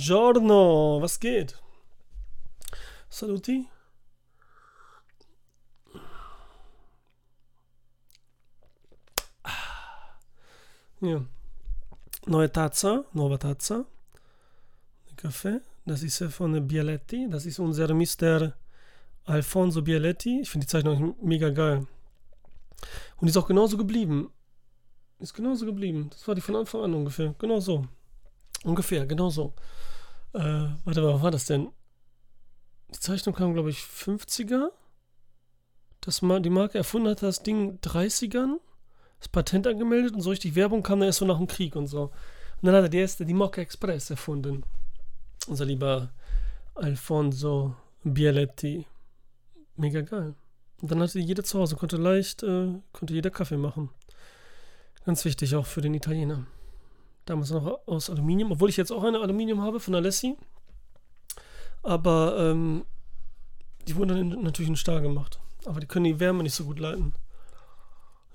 Buongiorno, was geht? Saluti. Ja. Neue Taza, nuova Taza. Kaffee. Das ist von Bialetti. Das ist unser Mr. Alfonso Bialetti. Ich finde die Zeichnung mega geil. Und ist auch genauso geblieben. Ist genauso geblieben. Das war die von Anfang an ungefähr. Genau so. Ungefähr, genau so. Äh, warte mal, was war das denn? Die Zeichnung kam, glaube ich, 50er. Das die Marke erfunden hat das Ding 30ern. Das Patent angemeldet und so richtig Werbung kam dann erst so nach dem Krieg und so. Und dann hat er die erste, die Mocca Express erfunden. Unser lieber Alfonso Bialetti. Mega geil. Und dann hatte jeder zu Hause, konnte leicht, äh, konnte jeder Kaffee machen. Ganz wichtig auch für den Italiener. Damals noch aus Aluminium, obwohl ich jetzt auch eine Aluminium habe von Alessi. Aber ähm, die wurden dann natürlich in Stahl gemacht. Aber die können die Wärme nicht so gut leiten.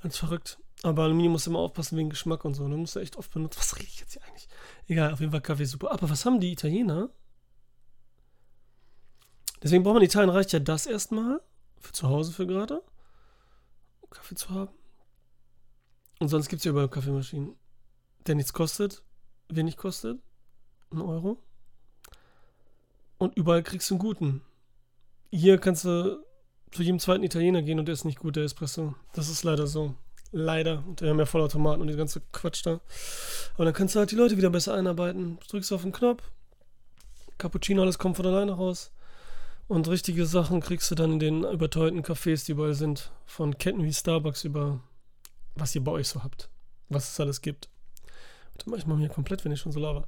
Ganz verrückt. Aber Aluminium muss immer aufpassen wegen Geschmack und so. Da musst du echt oft benutzen. Was rede ich jetzt hier eigentlich? Egal, auf jeden Fall Kaffee super. Aber was haben die Italiener? Deswegen braucht man Italien reicht ja das erstmal. Für zu Hause für gerade. Um Kaffee zu haben. Und sonst gibt es ja überall Kaffeemaschinen. Der nichts kostet. Wenig kostet. Ein Euro. Und überall kriegst du einen guten. Hier kannst du zu jedem zweiten Italiener gehen und der ist nicht gut, der Espresso. Das ist leider so. Leider. Und wir haben ja Vollautomaten und die ganze Quatsch da. Aber dann kannst du halt die Leute wieder besser einarbeiten. Du drückst auf den Knopf. Cappuccino, alles kommt von alleine raus. Und richtige Sachen kriegst du dann in den überteuerten Cafés, die überall sind. Von Ketten wie Starbucks über was ihr bei euch so habt. Was es alles gibt. Warte mal, ich mache mir komplett, wenn ich schon so laber.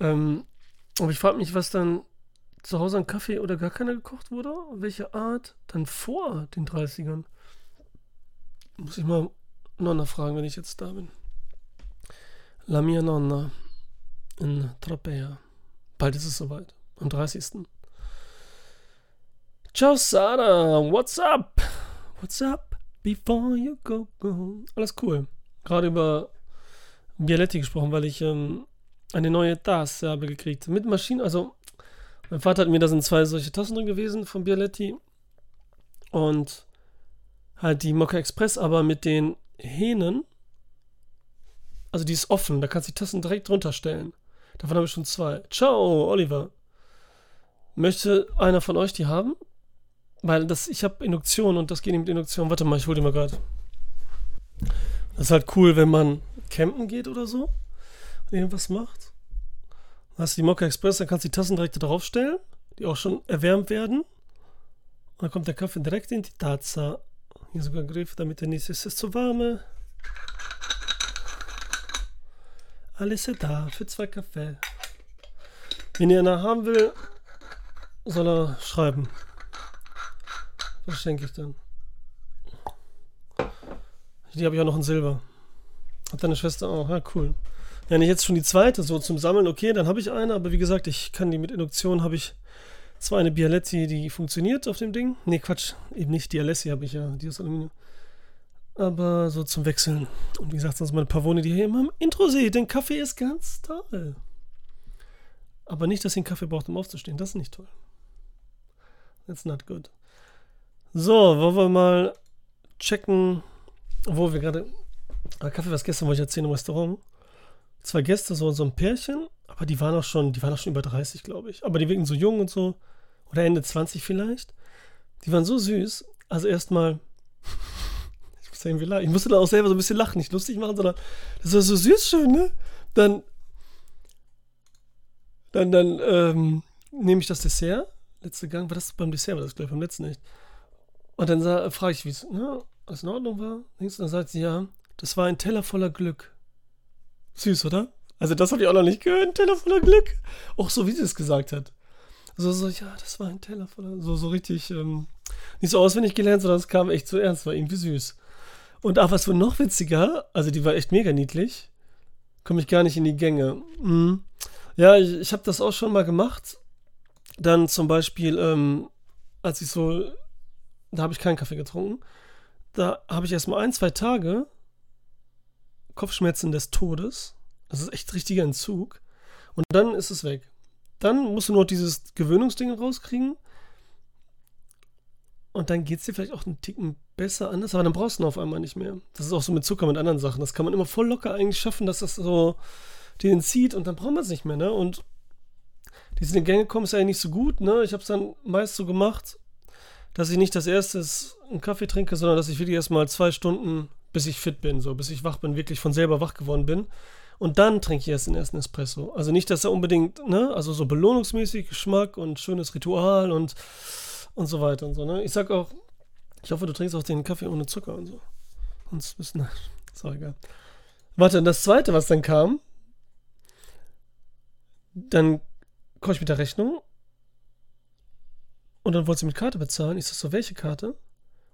Ähm, aber ich frage mich, was dann zu Hause an Kaffee oder gar keiner gekocht wurde? Welche Art dann vor den 30ern? Muss ich mal Nonna fragen, wenn ich jetzt da bin. La mia nonna in Tropea. Bald ist es soweit. Am 30. Ciao Sarah, what's up? What's up? Before you go, go. Alles cool. Gerade über Bialetti gesprochen, weil ich ähm, eine neue Tasse habe gekriegt. Mit Maschinen, also mein Vater hat mir, da sind zwei solche Tassen drin gewesen von Bialetti. Und halt die Mokka Express, aber mit den Hähnen. Also die ist offen, da kannst du die Tassen direkt drunter stellen. Davon habe ich schon zwei. Ciao, Oliver. Möchte einer von euch die haben? Weil das, ich habe Induktion und das geht nicht mit Induktion. Warte mal, ich hole die mal gerade. Das ist halt cool, wenn man campen geht oder so und irgendwas macht. Dann hast du die Mokka Express, dann kannst du die Tassen direkt darauf stellen, die auch schon erwärmt werden. Und dann kommt der Kaffee direkt in die Taza. Hier sogar Griff, damit er nicht ist. Es ist zu warm. Alles ist da für zwei Kaffee. Wenn ihr einer haben will, soll er schreiben. Was schenke ich dann? Die habe ich auch noch in Silber. Hat deine Schwester auch? Ja, cool. Ja, nicht jetzt schon die zweite, so zum Sammeln, okay, dann habe ich eine, aber wie gesagt, ich kann die mit Induktion, habe ich zwar eine Bialetti, die funktioniert auf dem Ding. Nee, Quatsch, eben nicht die Alessi habe ich ja, die aus Aluminium. Aber so zum Wechseln. Und wie gesagt, sonst meine Pavone, die hier immer im Intro seht, denn Kaffee ist ganz toll. Aber nicht, dass ihr einen Kaffee braucht, um aufzustehen. Das ist nicht toll. That's not good. So, wollen wir mal checken, wo wir gerade. Ah, Kaffee, was gestern wollte ich erzählen im Restaurant. Zwei Gäste, so, so ein Pärchen, aber die waren auch schon, die waren auch schon über 30, glaube ich. Aber die wirken so jung und so. Oder Ende 20 vielleicht. Die waren so süß. Also erstmal. ich muss irgendwie lachen. Ich musste dann auch selber so ein bisschen lachen, nicht lustig machen, sondern das war so süß schön, ne? Dann. Dann, dann, ähm, nehme ich das Dessert. Letzte Gang, war das beim Dessert, war das gleich beim letzten nicht. Und dann frage ich, wie es ne, in Ordnung war. Und dann sagt sie, ja, das war ein Teller voller Glück. Süß, oder? Also das habe ich auch noch nicht gehört, ein Teller voller Glück. Auch so, wie sie es gesagt hat. So, so, ja, das war ein Teller voller, so, so richtig, ähm, nicht so auswendig gelernt, sondern es kam echt so ernst, war irgendwie süß. Und auch was wohl noch witziger, also die war echt mega niedlich, komme ich gar nicht in die Gänge. Mhm. Ja, ich, ich habe das auch schon mal gemacht. Dann zum Beispiel, ähm, als ich so da habe ich keinen Kaffee getrunken. Da habe ich erstmal ein, zwei Tage Kopfschmerzen des Todes. Das ist echt richtiger Entzug. Und dann ist es weg. Dann musst du noch dieses Gewöhnungsding rauskriegen. Und dann geht es dir vielleicht auch einen Ticken besser anders, aber dann brauchst du ihn auf einmal nicht mehr. Das ist auch so mit Zucker, mit anderen Sachen. Das kann man immer voll locker eigentlich schaffen, dass das so den zieht und dann braucht man es nicht mehr, ne? Und diese Gänge kommen ist ja nicht so gut, ne? Ich habe es dann meist so gemacht, dass ich nicht das erste einen Kaffee trinke, sondern dass ich wirklich erstmal zwei Stunden, bis ich fit bin, so bis ich wach bin, wirklich von selber wach geworden bin. Und dann trinke ich erst den ersten Espresso. Also nicht, dass er unbedingt, ne, also so belohnungsmäßig, Geschmack und schönes Ritual und, und so weiter und so, ne? Ich sag auch, ich hoffe, du trinkst auch den Kaffee ohne Zucker und so. Sonst bist du, ist auch egal. Warte, und das zweite, was dann kam, dann komme ich mit der Rechnung und dann wollte sie mit Karte bezahlen. Ich sag so, welche Karte?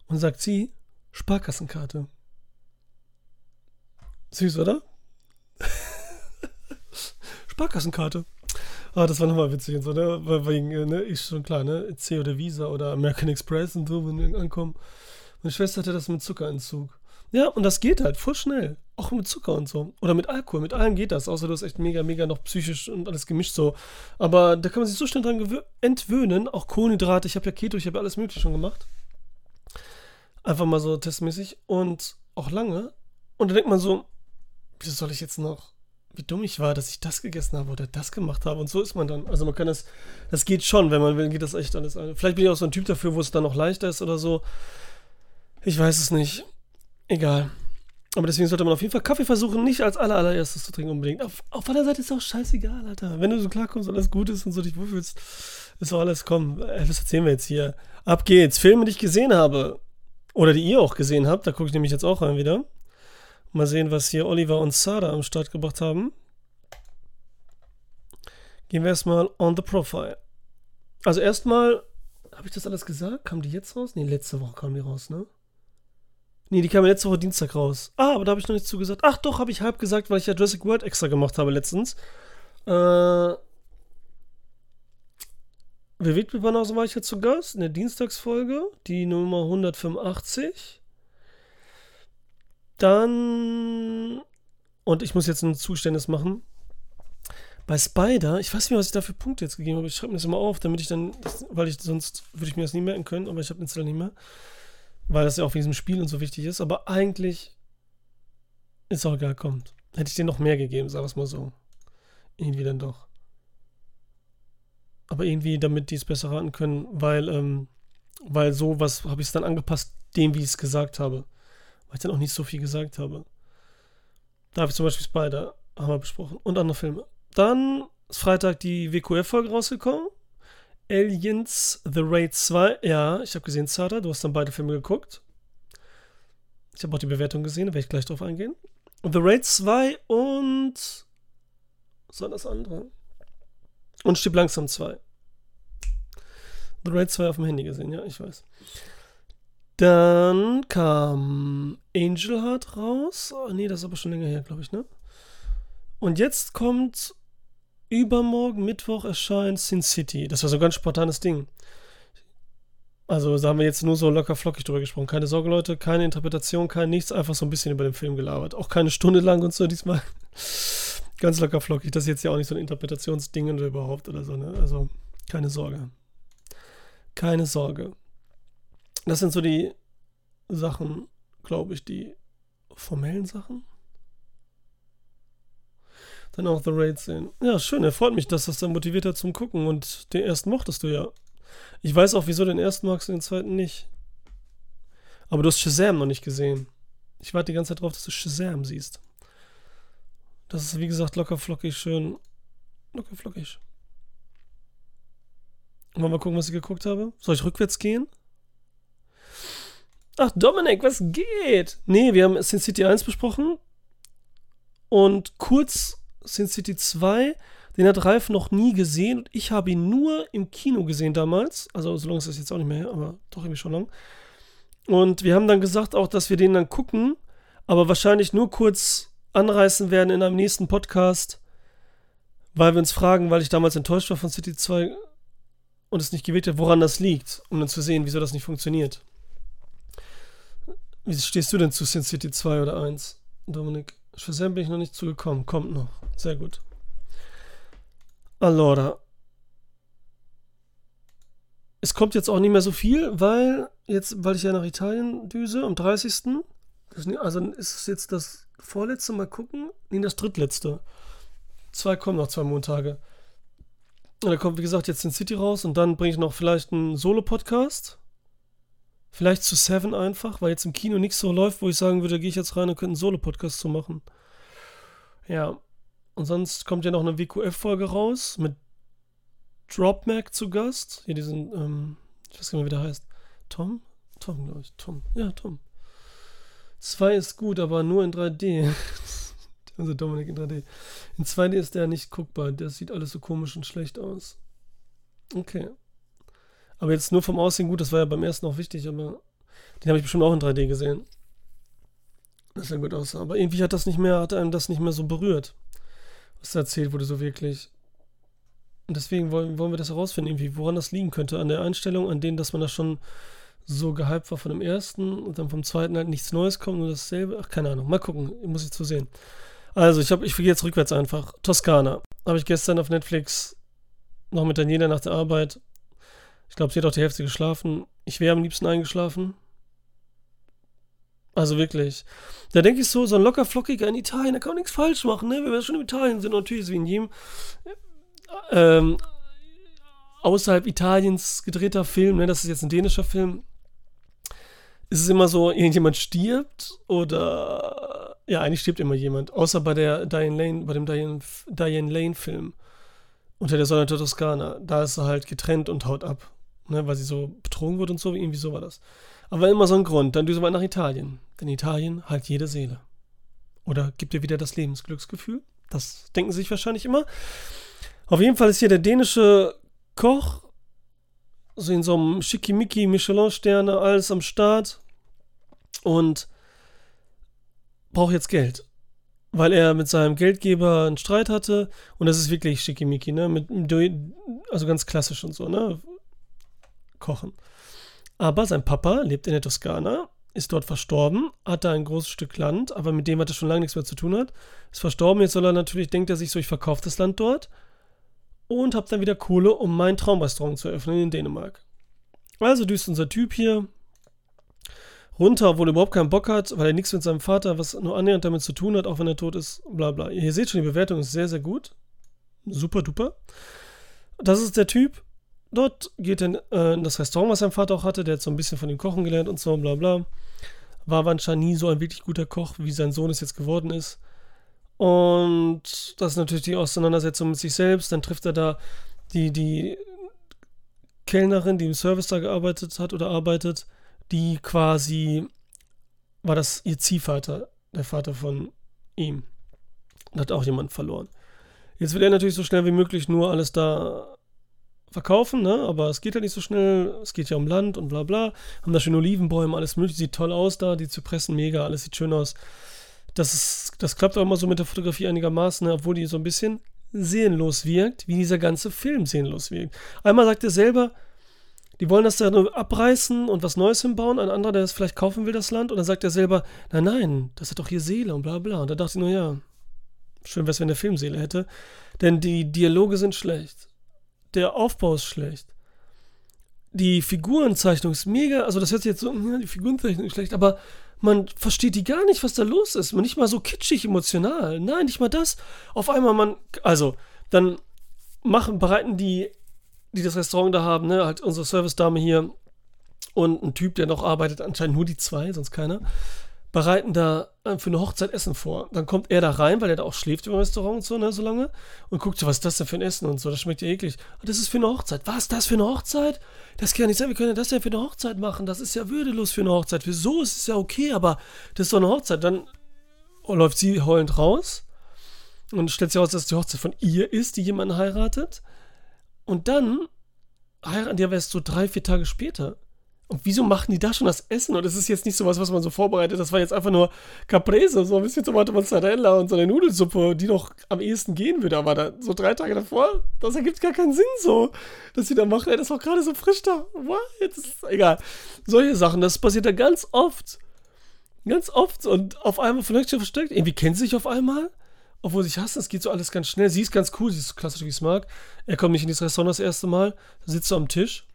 Und sagt sie, Sparkassenkarte. Süß, oder? Sparkassenkarte. Ah, das war nochmal witzig und so, ne? Wegen, äh, ne, ist schon klar, ne? C oder Visa oder American Express und so, wenn wir ankommen. Meine Schwester hatte das mit Zuckerentzug. Ja, und das geht halt voll schnell. Auch mit Zucker und so. Oder mit Alkohol. Mit allem geht das. Außer du hast echt mega, mega noch psychisch und alles gemischt so. Aber da kann man sich so schnell dran entwöhnen. Auch Kohlenhydrate. Ich habe ja Keto, ich habe ja alles Mögliche schon gemacht. Einfach mal so testmäßig. Und auch lange. Und da denkt man so, wieso soll ich jetzt noch, wie dumm ich war, dass ich das gegessen habe oder das gemacht habe. Und so ist man dann. Also man kann das, das geht schon, wenn man will, geht das echt alles. Vielleicht bin ich auch so ein Typ dafür, wo es dann noch leichter ist oder so. Ich weiß es nicht. Egal. Aber deswegen sollte man auf jeden Fall Kaffee versuchen, nicht als allererstes zu trinken unbedingt. Auf, auf einer Seite ist auch scheißegal, Alter. Wenn du so klarkommst, alles gut ist und so dich wohlfühlst, ist auch alles, komm, äh, was erzählen wir jetzt hier? Ab geht's. Filme, die ich gesehen habe. Oder die ihr auch gesehen habt. Da gucke ich nämlich jetzt auch rein wieder. Mal sehen, was hier Oliver und Sada am Start gebracht haben. Gehen wir erstmal on the profile. Also erstmal, habe ich das alles gesagt? Kamen die jetzt raus? Nee, letzte Woche kamen die raus, ne? Nee, die kam letzte Woche Dienstag raus. Ah, aber da habe ich noch nichts zugesagt. Ach doch, habe ich halb gesagt, weil ich ja Jurassic World extra gemacht habe letztens. Äh. Bewegt mit Banause war ich jetzt zu Gast in der Dienstagsfolge, die Nummer 185. Dann. Und ich muss jetzt ein Zuständnis machen. Bei Spider, ich weiß nicht was ich da für Punkte jetzt gegeben habe. Ich schreibe mir das immer auf, damit ich dann, weil ich sonst würde ich mir das nie merken können, aber ich habe den Zettel nicht mehr weil das ja auch wegen diesem Spiel und so wichtig ist. Aber eigentlich ist auch egal, kommt. Hätte ich dir noch mehr gegeben, sag es mal so. Irgendwie dann doch. Aber irgendwie, damit die es besser raten können, weil, ähm, weil so was habe ich es dann angepasst, dem, wie ich es gesagt habe. Weil ich dann auch nicht so viel gesagt habe. Da habe ich zum Beispiel Spider, haben wir besprochen. Und andere Filme. Dann ist Freitag die WQF-Folge rausgekommen. Aliens The Raid 2. Ja, ich habe gesehen, Zara, du hast dann beide Filme geguckt. Ich habe auch die Bewertung gesehen, da werde ich gleich drauf eingehen. The Raid 2 und. Was war das andere? Und Stieb langsam 2. The Raid 2 auf dem Handy gesehen, ja, ich weiß. Dann kam Angel Heart raus. Oh, nee, das ist aber schon länger her, glaube ich, ne? Und jetzt kommt übermorgen, Mittwoch, erscheint Sin City. Das war so ein ganz spontanes Ding. Also, da haben wir jetzt nur so locker flockig drüber gesprochen. Keine Sorge, Leute, keine Interpretation, kein nichts, einfach so ein bisschen über den Film gelabert. Auch keine Stunde lang und so diesmal. Ganz locker flockig. Das ist jetzt ja auch nicht so ein Interpretationsding oder überhaupt oder so, ne? Also, keine Sorge. Keine Sorge. Das sind so die Sachen, glaube ich, die formellen Sachen dann auch The Raid sehen. Ja, schön, er freut mich, dass das dann motiviert hat zum Gucken und den ersten mochtest du ja. Ich weiß auch, wieso den ersten magst und den zweiten nicht. Aber du hast Shazam noch nicht gesehen. Ich warte die ganze Zeit drauf, dass du Shazam siehst. Das ist, wie gesagt, locker flockig, schön. Locker flockig. Wollen wir mal gucken, was ich geguckt habe? Soll ich rückwärts gehen? Ach, Dominik, was geht? Nee, wir haben Sin City 1 besprochen. Und kurz Sin City 2, den hat Ralf noch nie gesehen und ich habe ihn nur im Kino gesehen damals. Also so lange ist das jetzt auch nicht mehr aber doch irgendwie schon lang. Und wir haben dann gesagt auch, dass wir den dann gucken, aber wahrscheinlich nur kurz anreißen werden in einem nächsten Podcast, weil wir uns fragen, weil ich damals enttäuscht war von City 2 und es nicht gewählt habe, woran das liegt, um dann zu sehen, wieso das nicht funktioniert. Wie stehst du denn zu Sin City 2 oder 1, Dominik? Shazam bin ich noch nicht zugekommen. Kommt noch. Sehr gut. Allora. es kommt jetzt auch nicht mehr so viel, weil jetzt, weil ich ja nach Italien düse am 30. Also ist es jetzt das vorletzte Mal gucken? Nee, das drittletzte. Zwei kommen noch, zwei Montage. Und da kommt, wie gesagt, jetzt in City raus und dann bringe ich noch vielleicht einen Solo-Podcast. Vielleicht zu Seven einfach, weil jetzt im Kino nichts so läuft, wo ich sagen würde, gehe ich jetzt rein und könnte einen Solo-Podcast zu machen. Ja. Und sonst kommt ja noch eine WQF-Folge raus mit Dropmac zu Gast. Hier diesen, ähm, ich weiß gar nicht mehr, wie der heißt. Tom? Tom, glaube ich. Tom. Ja, Tom. 2 ist gut, aber nur in 3D. also Dominik in 3D. In 2D ist der nicht guckbar. Der sieht alles so komisch und schlecht aus. Okay. Aber jetzt nur vom Aussehen gut, das war ja beim ersten auch wichtig, aber den habe ich bestimmt auch in 3D gesehen. Das sah gut aus. Aber irgendwie hat das nicht mehr, hat einem das nicht mehr so berührt, was da erzählt wurde, so wirklich. Und deswegen wollen, wollen wir das herausfinden, irgendwie, woran das liegen könnte. An der Einstellung, an denen, dass man da schon so gehypt war von dem ersten und dann vom zweiten halt nichts Neues kommt, nur dasselbe. Ach, keine Ahnung. Mal gucken. Muss ich zu sehen. Also, ich, ich gehe jetzt rückwärts einfach. Toskana. Habe ich gestern auf Netflix noch mit Daniela nach der Arbeit. Ich glaube, sie hat auch die Hälfte geschlafen. Ich wäre am liebsten eingeschlafen. Also wirklich. Da denke ich so, so ein locker flockiger in Italien, da kann man nichts falsch machen, ne? Wenn wir schon in Italien sind, natürlich ist wie in jedem ähm, außerhalb Italiens gedrehter Film, ne? Das ist jetzt ein dänischer Film ist es immer so, irgendjemand stirbt oder ja, eigentlich stirbt immer jemand, außer bei der Diane Lane, bei dem Diane, Diane Lane Film unter der Sonne der Toskana. Da ist sie halt getrennt und haut ab, ne, weil sie so betrogen wird und so, irgendwie so war das. Aber immer so ein Grund, dann düsen wir nach Italien, denn Italien halt jede Seele. Oder gibt dir wieder das Lebensglücksgefühl? Das denken sie sich wahrscheinlich immer. Auf jeden Fall ist hier der dänische Koch so in so einem Schickimicki Michelin-Sterne, alles am Start und braucht jetzt Geld. Weil er mit seinem Geldgeber einen Streit hatte und das ist wirklich Schickimicki, ne? Mit, also ganz klassisch und so, ne? Kochen. Aber sein Papa lebt in der Toskana, ist dort verstorben, hat da ein großes Stück Land, aber mit dem hat er schon lange nichts mehr zu tun hat. Ist verstorben, jetzt soll er natürlich, denkt er sich so, ich verkaufe das Land dort und habe dann wieder Kohle, um mein Traumrestaurant zu eröffnen in Dänemark. Also düst unser Typ hier runter, obwohl er überhaupt keinen Bock hat, weil er nichts mit seinem Vater, was nur annähernd damit zu tun hat, auch wenn er tot ist, bla bla. Ihr seht schon, die Bewertung ist sehr, sehr gut. Super duper. Das ist der Typ. Dort geht er äh, in das Restaurant, was sein Vater auch hatte. Der hat so ein bisschen von ihm kochen gelernt und so, bla bla. War anscheinend nie so ein wirklich guter Koch, wie sein Sohn es jetzt geworden ist. Und das ist natürlich die Auseinandersetzung mit sich selbst. Dann trifft er da die, die Kellnerin, die im Service da gearbeitet hat oder arbeitet, die quasi war das ihr Ziehvater, der Vater von ihm. Und hat auch jemanden verloren. Jetzt will er natürlich so schnell wie möglich nur alles da verkaufen, ne? aber es geht ja nicht so schnell. Es geht ja um Land und bla bla. Haben da schöne Olivenbäume, alles mögliche. Sieht toll aus da, die Zypressen mega, alles sieht schön aus das, ist, das klappt auch immer so mit der Fotografie einigermaßen, ne, obwohl die so ein bisschen seelenlos wirkt, wie dieser ganze Film seelenlos wirkt. Einmal sagt er selber, die wollen das da nur abreißen und was Neues hinbauen. Ein anderer, der es vielleicht kaufen will, das Land. Und dann sagt er selber, nein, nein, das hat doch hier Seele und bla bla. Und da dachte ich nur, ja, schön wäre es, wenn der Film Seele hätte. Denn die Dialoge sind schlecht. Der Aufbau ist schlecht. Die Figurenzeichnung ist mega, also das hört sich jetzt so, die Figurenzeichnung ist schlecht, aber man versteht die gar nicht, was da los ist. Man nicht mal so kitschig emotional. Nein, nicht mal das. Auf einmal man, also, dann machen, bereiten die, die das Restaurant da haben, ne, halt unsere Service-Dame hier und ein Typ, der noch arbeitet, anscheinend nur die zwei, sonst keiner, bereiten da äh, für eine Hochzeit Essen vor. Dann kommt er da rein, weil er da auch schläft im Restaurant und so, ne, so lange. Und guckt so, was ist das denn für ein Essen und so. Das schmeckt ja eklig. Ah, das ist für eine Hochzeit. Was, das für eine Hochzeit? Das kann ja nicht sein. Wie können das denn für eine Hochzeit machen? Das ist ja würdelos für eine Hochzeit. Wieso? Es ist ja okay, aber das ist doch eine Hochzeit. Dann läuft sie heulend raus und stellt sich aus, dass es die Hochzeit von ihr ist, die jemanden heiratet. Und dann heiraten die aber erst so drei, vier Tage später. Und wieso machen die da schon das Essen? Und es ist jetzt nicht so was, was man so vorbereitet. Das war jetzt einfach nur Caprese, so ein bisschen Tomate Mozzarella und so eine Nudelsuppe, die doch am ehesten gehen würde. Aber da, so drei Tage davor, das ergibt gar keinen Sinn so, dass sie da machen. Ey, das ist auch gerade so frisch da. What? Jetzt ist egal. Solche Sachen, das passiert da ganz oft. Ganz oft. Und auf einmal vielleicht schon versteckt. Irgendwie kennen sie sich auf einmal. Obwohl sie sich hassen, es geht so alles ganz schnell. Sie ist ganz cool, sie ist so klassisch, wie ich es mag. Er kommt nicht in dieses Restaurant das erste Mal, sitzt so am Tisch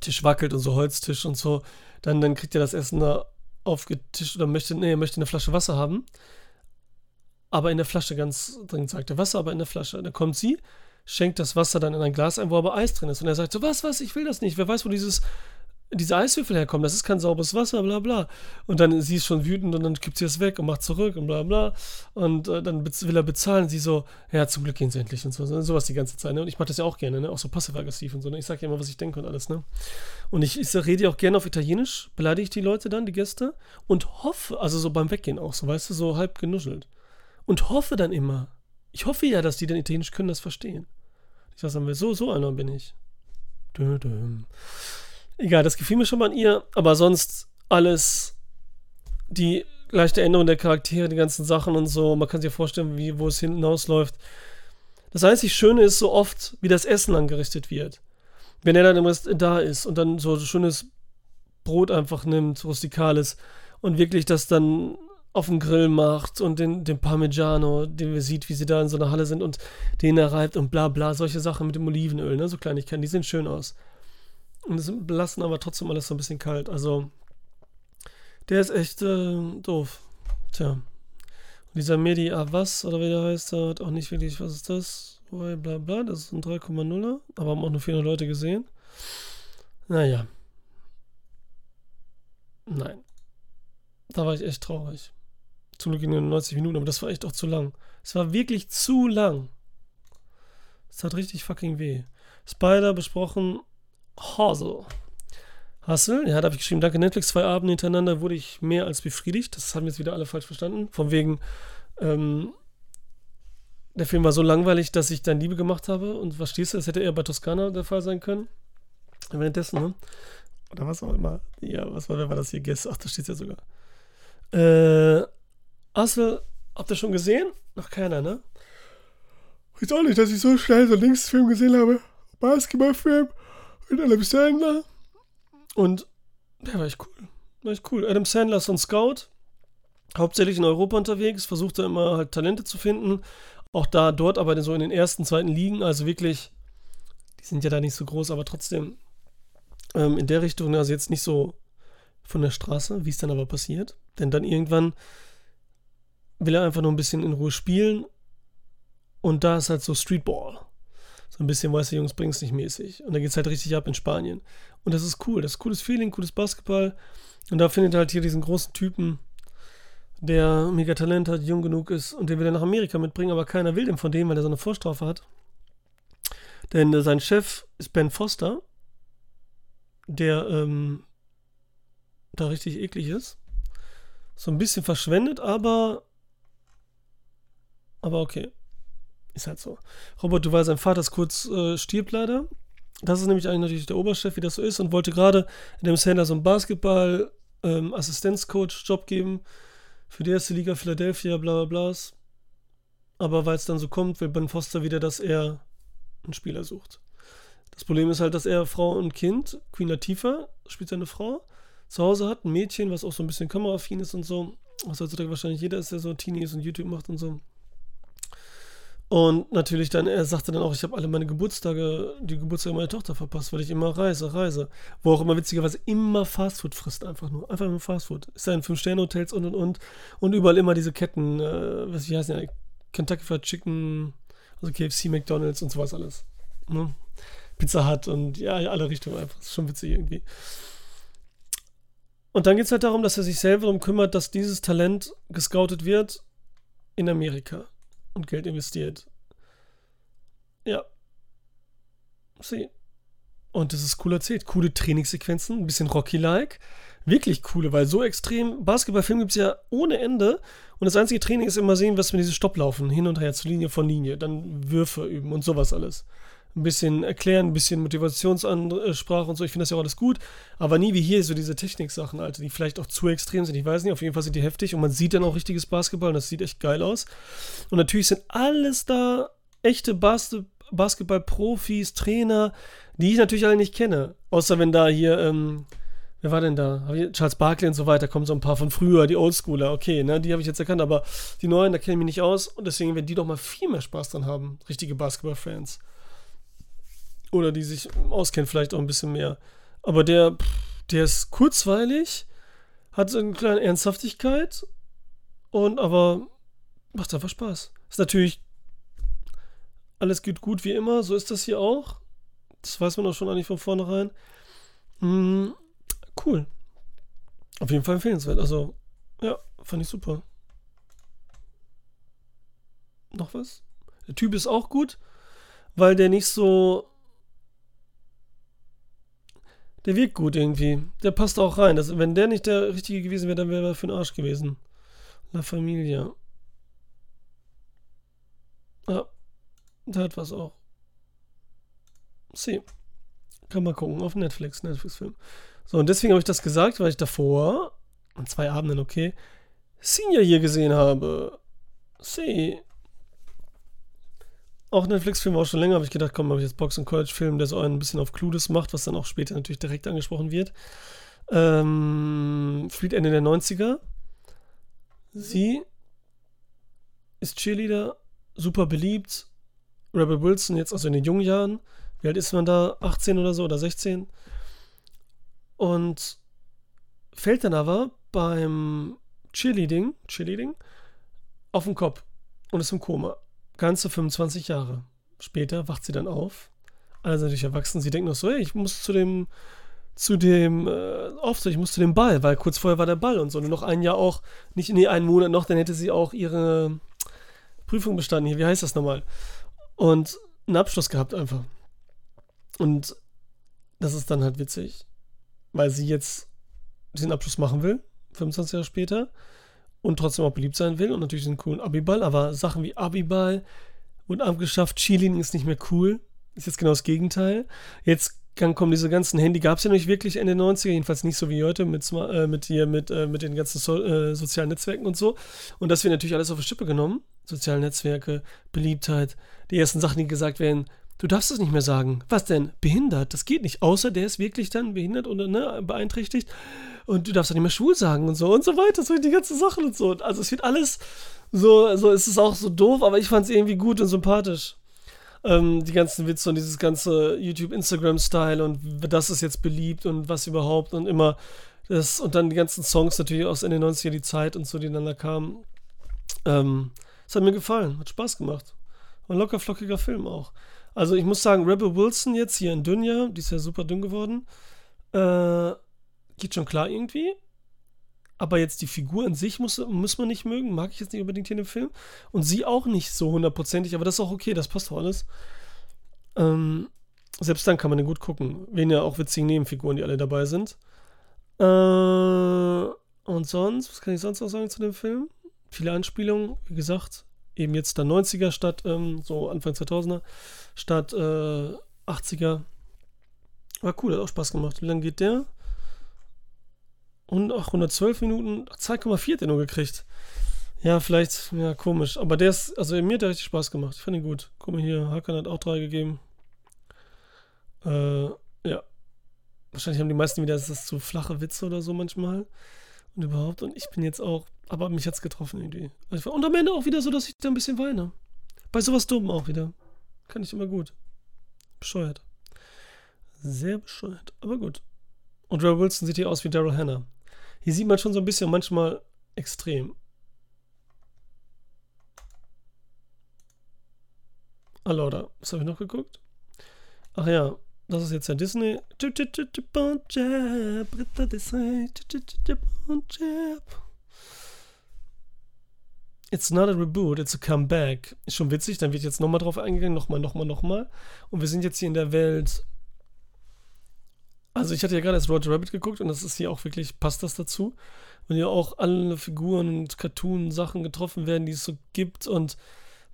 Tisch wackelt und so Holztisch und so, dann, dann kriegt er das Essen da aufgetischt oder möchte, nee, möchte eine Flasche Wasser haben. Aber in der Flasche ganz dringend sagt er Wasser, aber in der Flasche. Dann kommt sie, schenkt das Wasser dann in ein Glas ein, wo aber Eis drin ist. Und er sagt so, was, was, ich will das nicht. Wer weiß, wo dieses diese Eiswürfel herkommen, das ist kein sauberes Wasser, bla bla. Und dann sie ist schon wütend und dann gibt sie es weg und macht zurück und bla bla. Und äh, dann will er bezahlen. Sie so, ja, zum Glück gehen sie endlich und so. Sowas die ganze Zeit. Ne? Und ich mache das ja auch gerne, ne? auch so passiv-aggressiv und so. Ne? Ich sage ja immer, was ich denke und alles. Ne? Und ich, ich rede ja auch gerne auf Italienisch, beleidige ich die Leute dann, die Gäste, und hoffe, also so beim Weggehen auch so, weißt du, so halb genuschelt. Und hoffe dann immer, ich hoffe ja, dass die dann Italienisch können, das verstehen. Ich sage dann, so, so einer bin ich. Dö, dö. Egal, das gefiel mir schon mal an ihr, aber sonst alles die leichte Änderung der Charaktere, die ganzen Sachen und so. Man kann sich ja vorstellen, wie, wo es hinausläuft. Das einzig Schöne ist so oft, wie das Essen angerichtet wird. Wenn er dann im Rest da ist und dann so schönes Brot einfach nimmt, rustikales, und wirklich das dann auf dem Grill macht und den, den Parmigiano, den wir sieht, wie sie da in so einer Halle sind und den er reibt und bla bla, solche Sachen mit dem Olivenöl, ne, so Kleinigkeiten, die sehen schön aus. Und es belassen aber trotzdem alles so ein bisschen kalt. Also, der ist echt äh, doof. Tja. Und dieser Medi Avas, oder wie der heißt, der hat auch nicht wirklich, was ist das? Bla bla, das ist ein 3,0er, aber haben auch nur 400 Leute gesehen. Naja. Nein. Da war ich echt traurig. Zum Glück in den 90 Minuten, aber das war echt auch zu lang. Es war wirklich zu lang. Es hat richtig fucking weh. Spider besprochen, Hustle. Hustle, ja, da habe ich geschrieben, danke Netflix, zwei Abende hintereinander wurde ich mehr als befriedigt. Das haben jetzt wieder alle falsch verstanden. Von wegen, ähm, der Film war so langweilig, dass ich dann Liebe gemacht habe. Und verstehst du, das hätte eher bei Toskana der Fall sein können. Währenddessen, ne? Oder was auch immer. Ja, was war, wer war das hier? Guess? Ach, da steht es ja sogar. Äh, Hustle, habt ihr schon gesehen? Noch keiner, ne? Ich weiß auch nicht, dass ich so schnell so einen Linksfilm gesehen habe. Basketballfilm mit Adam Sandler. Und der war echt cool. War echt cool. Adam Sandler ist so ein Scout, hauptsächlich in Europa unterwegs, versucht er immer halt Talente zu finden. Auch da, dort, aber so in den ersten, zweiten Ligen, also wirklich, die sind ja da nicht so groß, aber trotzdem ähm, in der Richtung, also jetzt nicht so von der Straße, wie es dann aber passiert. Denn dann irgendwann will er einfach nur ein bisschen in Ruhe spielen und da ist halt so Streetball. So ein bisschen weiße Jungs bringen es nicht mäßig. Und da geht es halt richtig ab in Spanien. Und das ist cool. Das ist cooles Feeling, cooles Basketball. Und da findet er halt hier diesen großen Typen, der mega Talent hat, jung genug ist und den will er nach Amerika mitbringen, aber keiner will dem von dem, weil er so eine Vorstrafe hat. Denn äh, sein Chef ist Ben Foster, der ähm, da richtig eklig ist. So ein bisschen verschwendet, aber aber okay. Ist halt so. Robert Duval, sein Vater ist kurz äh, stirbt leider. Das ist nämlich eigentlich natürlich der Oberchef, wie das so ist, und wollte gerade dem Sandler so einen Basketball-Assistenzcoach-Job ähm, geben für die erste Liga Philadelphia, bla bla bla. Aber weil es dann so kommt, will Ben Foster wieder, dass er einen Spieler sucht. Das Problem ist halt, dass er Frau und Kind, Queen Latifah, spielt seine Frau, zu Hause hat, ein Mädchen, was auch so ein bisschen kameraaffin ist und so. Was heutzutage wahrscheinlich jeder ist, der so Teenie ist und YouTube macht und so. Und natürlich dann, er sagte dann auch, ich habe alle meine Geburtstage, die Geburtstage meiner Tochter verpasst, weil ich immer reise, reise. Wo auch immer witzigerweise immer Fastfood frisst, einfach nur. Einfach nur Fastfood. Ist ja in Fünf-Sterne-Hotels und und und. Und überall immer diese Ketten, äh, was wie heißen die? Kentucky Fried Chicken, also KFC, McDonalds und sowas alles. Ne? Pizza Hut und ja, alle Richtungen einfach. Ist schon witzig irgendwie. Und dann geht es halt darum, dass er sich selber darum kümmert, dass dieses Talent gescoutet wird in Amerika und Geld investiert. Ja. Sie. Und das ist cool erzählt. Coole Trainingssequenzen, ein bisschen Rocky-like. Wirklich coole, weil so extrem Basketballfilm gibt es ja ohne Ende. Und das einzige Training ist immer sehen, was wir diese Stopplaufen, hin und her, zur Linie von Linie, dann Würfe üben und sowas alles ein bisschen erklären, ein bisschen Motivationssprache und so. Ich finde das ja auch alles gut. Aber nie wie hier so diese Technik-Sachen, Alter, die vielleicht auch zu extrem sind. Ich weiß nicht, auf jeden Fall sind die heftig und man sieht dann auch richtiges Basketball und das sieht echt geil aus. Und natürlich sind alles da echte Bas Basketball-Profis, Trainer, die ich natürlich alle nicht kenne. Außer wenn da hier, ähm, Wer war denn da? Charles Barkley und so weiter, kommen so ein paar von früher, die Oldschooler, okay, ne, die habe ich jetzt erkannt, aber die neuen, da kenne ich mich nicht aus und deswegen werden die doch mal viel mehr Spaß dran haben, richtige Basketball-Fans oder die sich auskennen, vielleicht auch ein bisschen mehr. Aber der, der ist kurzweilig, hat so eine kleine Ernsthaftigkeit und aber macht einfach Spaß. Ist natürlich alles geht gut wie immer, so ist das hier auch. Das weiß man auch schon eigentlich von vornherein. Mhm, cool. Auf jeden Fall empfehlenswert. Also, ja, fand ich super. Noch was? Der Typ ist auch gut, weil der nicht so. Der wirkt gut irgendwie. Der passt auch rein. Das, wenn der nicht der Richtige gewesen wäre, dann wäre er für den Arsch gewesen. La Familia. Ja, der hat was auch. Sie. Kann man gucken auf Netflix, Netflix-Film. So, und deswegen habe ich das gesagt, weil ich davor, an zwei Abenden, okay, Senior hier gesehen habe. Sie. Auch Netflix-Film war auch schon länger, habe ich gedacht, komm, habe ich jetzt Box- und College-Film, der so ein bisschen auf Clueless macht, was dann auch später natürlich direkt angesprochen wird. Ähm, spielt Ende der 90er. Sie ist Cheerleader, super beliebt. Rebel Wilson jetzt, also in den jungen Jahren. Wie alt ist man da? 18 oder so oder 16? Und fällt dann aber beim Cheerleading, Cheerleading auf den Kopf und ist im Koma. Ganze 25 Jahre. Später wacht sie dann auf. Alle sind natürlich erwachsen. Sie denkt noch so, hey, ich muss zu dem, zu dem äh, Auftritt, ich muss zu dem Ball, weil kurz vorher war der Ball und so. Nur noch ein Jahr auch, nicht, nee, einen Monat noch, dann hätte sie auch ihre Prüfung bestanden. Hier, wie heißt das nochmal? Und einen Abschluss gehabt einfach. Und das ist dann halt witzig, weil sie jetzt diesen Abschluss machen will, 25 Jahre später und trotzdem auch beliebt sein will und natürlich den coolen Abiball, aber Sachen wie Abiball und abgeschafft, Cheerleading ist nicht mehr cool. Ist jetzt genau das Gegenteil. Jetzt dann kommen diese ganzen Handy, gab es ja nicht wirklich Ende 90er, jedenfalls nicht so wie heute mit, äh, mit hier, mit, äh, mit den ganzen so, äh, sozialen Netzwerken und so. Und das wird natürlich alles auf die Schippe genommen. Soziale Netzwerke, Beliebtheit, die ersten Sachen, die gesagt werden, Du darfst es nicht mehr sagen. Was denn? Behindert? Das geht nicht. Außer der ist wirklich dann behindert oder ne, beeinträchtigt. Und du darfst auch nicht mehr schwul sagen und so und so weiter. So die ganze Sachen und so. Also es wird alles so, so ist es auch so doof, aber ich fand es irgendwie gut und sympathisch. Ähm, die ganzen Witze und dieses ganze YouTube-Instagram-Style und das ist jetzt beliebt und was überhaupt und immer das und dann die ganzen Songs natürlich aus Ende 90er die Zeit und so, die dann da kamen. Ähm, es hat mir gefallen, hat Spaß gemacht. Ein locker flockiger Film auch. Also ich muss sagen, Rebel Wilson jetzt hier in Dünja, die ist ja super dünn geworden, äh, geht schon klar irgendwie. Aber jetzt die Figur an sich muss, muss man nicht mögen, mag ich jetzt nicht unbedingt hier in dem Film. Und sie auch nicht so hundertprozentig, aber das ist auch okay, das passt doch alles. Ähm, selbst dann kann man den gut gucken. Wen ja auch witzigen Nebenfiguren, die alle dabei sind. Äh, und sonst, was kann ich sonst noch sagen zu dem Film? Viele Anspielungen, wie gesagt, eben jetzt dann 90er statt ähm, so Anfang 2000er statt äh, 80er. War cool, hat auch Spaß gemacht. Wie lange geht der? Und ach, 112 Minuten, 2,4 hat er nur gekriegt. Ja, vielleicht, ja, komisch. Aber der ist, also mir hat der richtig Spaß gemacht. Ich fand ihn gut. Guck mal hier, Hakan hat auch drei gegeben. Äh, ja. Wahrscheinlich haben die meisten wieder das zu flache Witze oder so manchmal. Und überhaupt. Und ich bin jetzt auch, aber mich hat es getroffen irgendwie. Und am Ende auch wieder so, dass ich da ein bisschen weine. Bei sowas dumm auch wieder. Kann ich immer gut. Bescheuert. Sehr bescheuert, aber gut. Und Ray Wilson sieht hier aus wie Daryl Hannah. Hier sieht man schon so ein bisschen manchmal extrem. Allora, was habe ich noch geguckt? Ach ja, das ist jetzt ja Disney. It's not a reboot, it's a comeback. Ist schon witzig, dann wird jetzt nochmal drauf eingegangen, nochmal, nochmal, nochmal. Und wir sind jetzt hier in der Welt. Also ich hatte ja gerade das Roger Rabbit geguckt und das ist hier auch wirklich, passt das dazu. Und hier auch alle Figuren und Cartoon-Sachen getroffen werden, die es so gibt. Und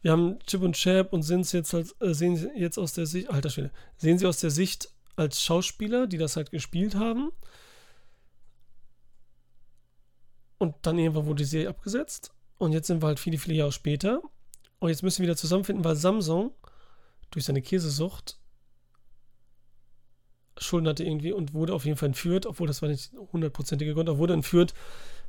wir haben Chip und Chap und sind jetzt halt, äh, sehen sie jetzt aus der Sicht, alter Schwede, sehen sie aus der Sicht als Schauspieler, die das halt gespielt haben. Und dann irgendwann wurde die Serie abgesetzt. Und jetzt sind wir halt viele, viele Jahre später. Und jetzt müssen wir wieder zusammenfinden, weil Samsung durch seine Käsesucht Schulden hatte irgendwie und wurde auf jeden Fall entführt, obwohl das war nicht hundertprozentige Grund, aber wurde entführt,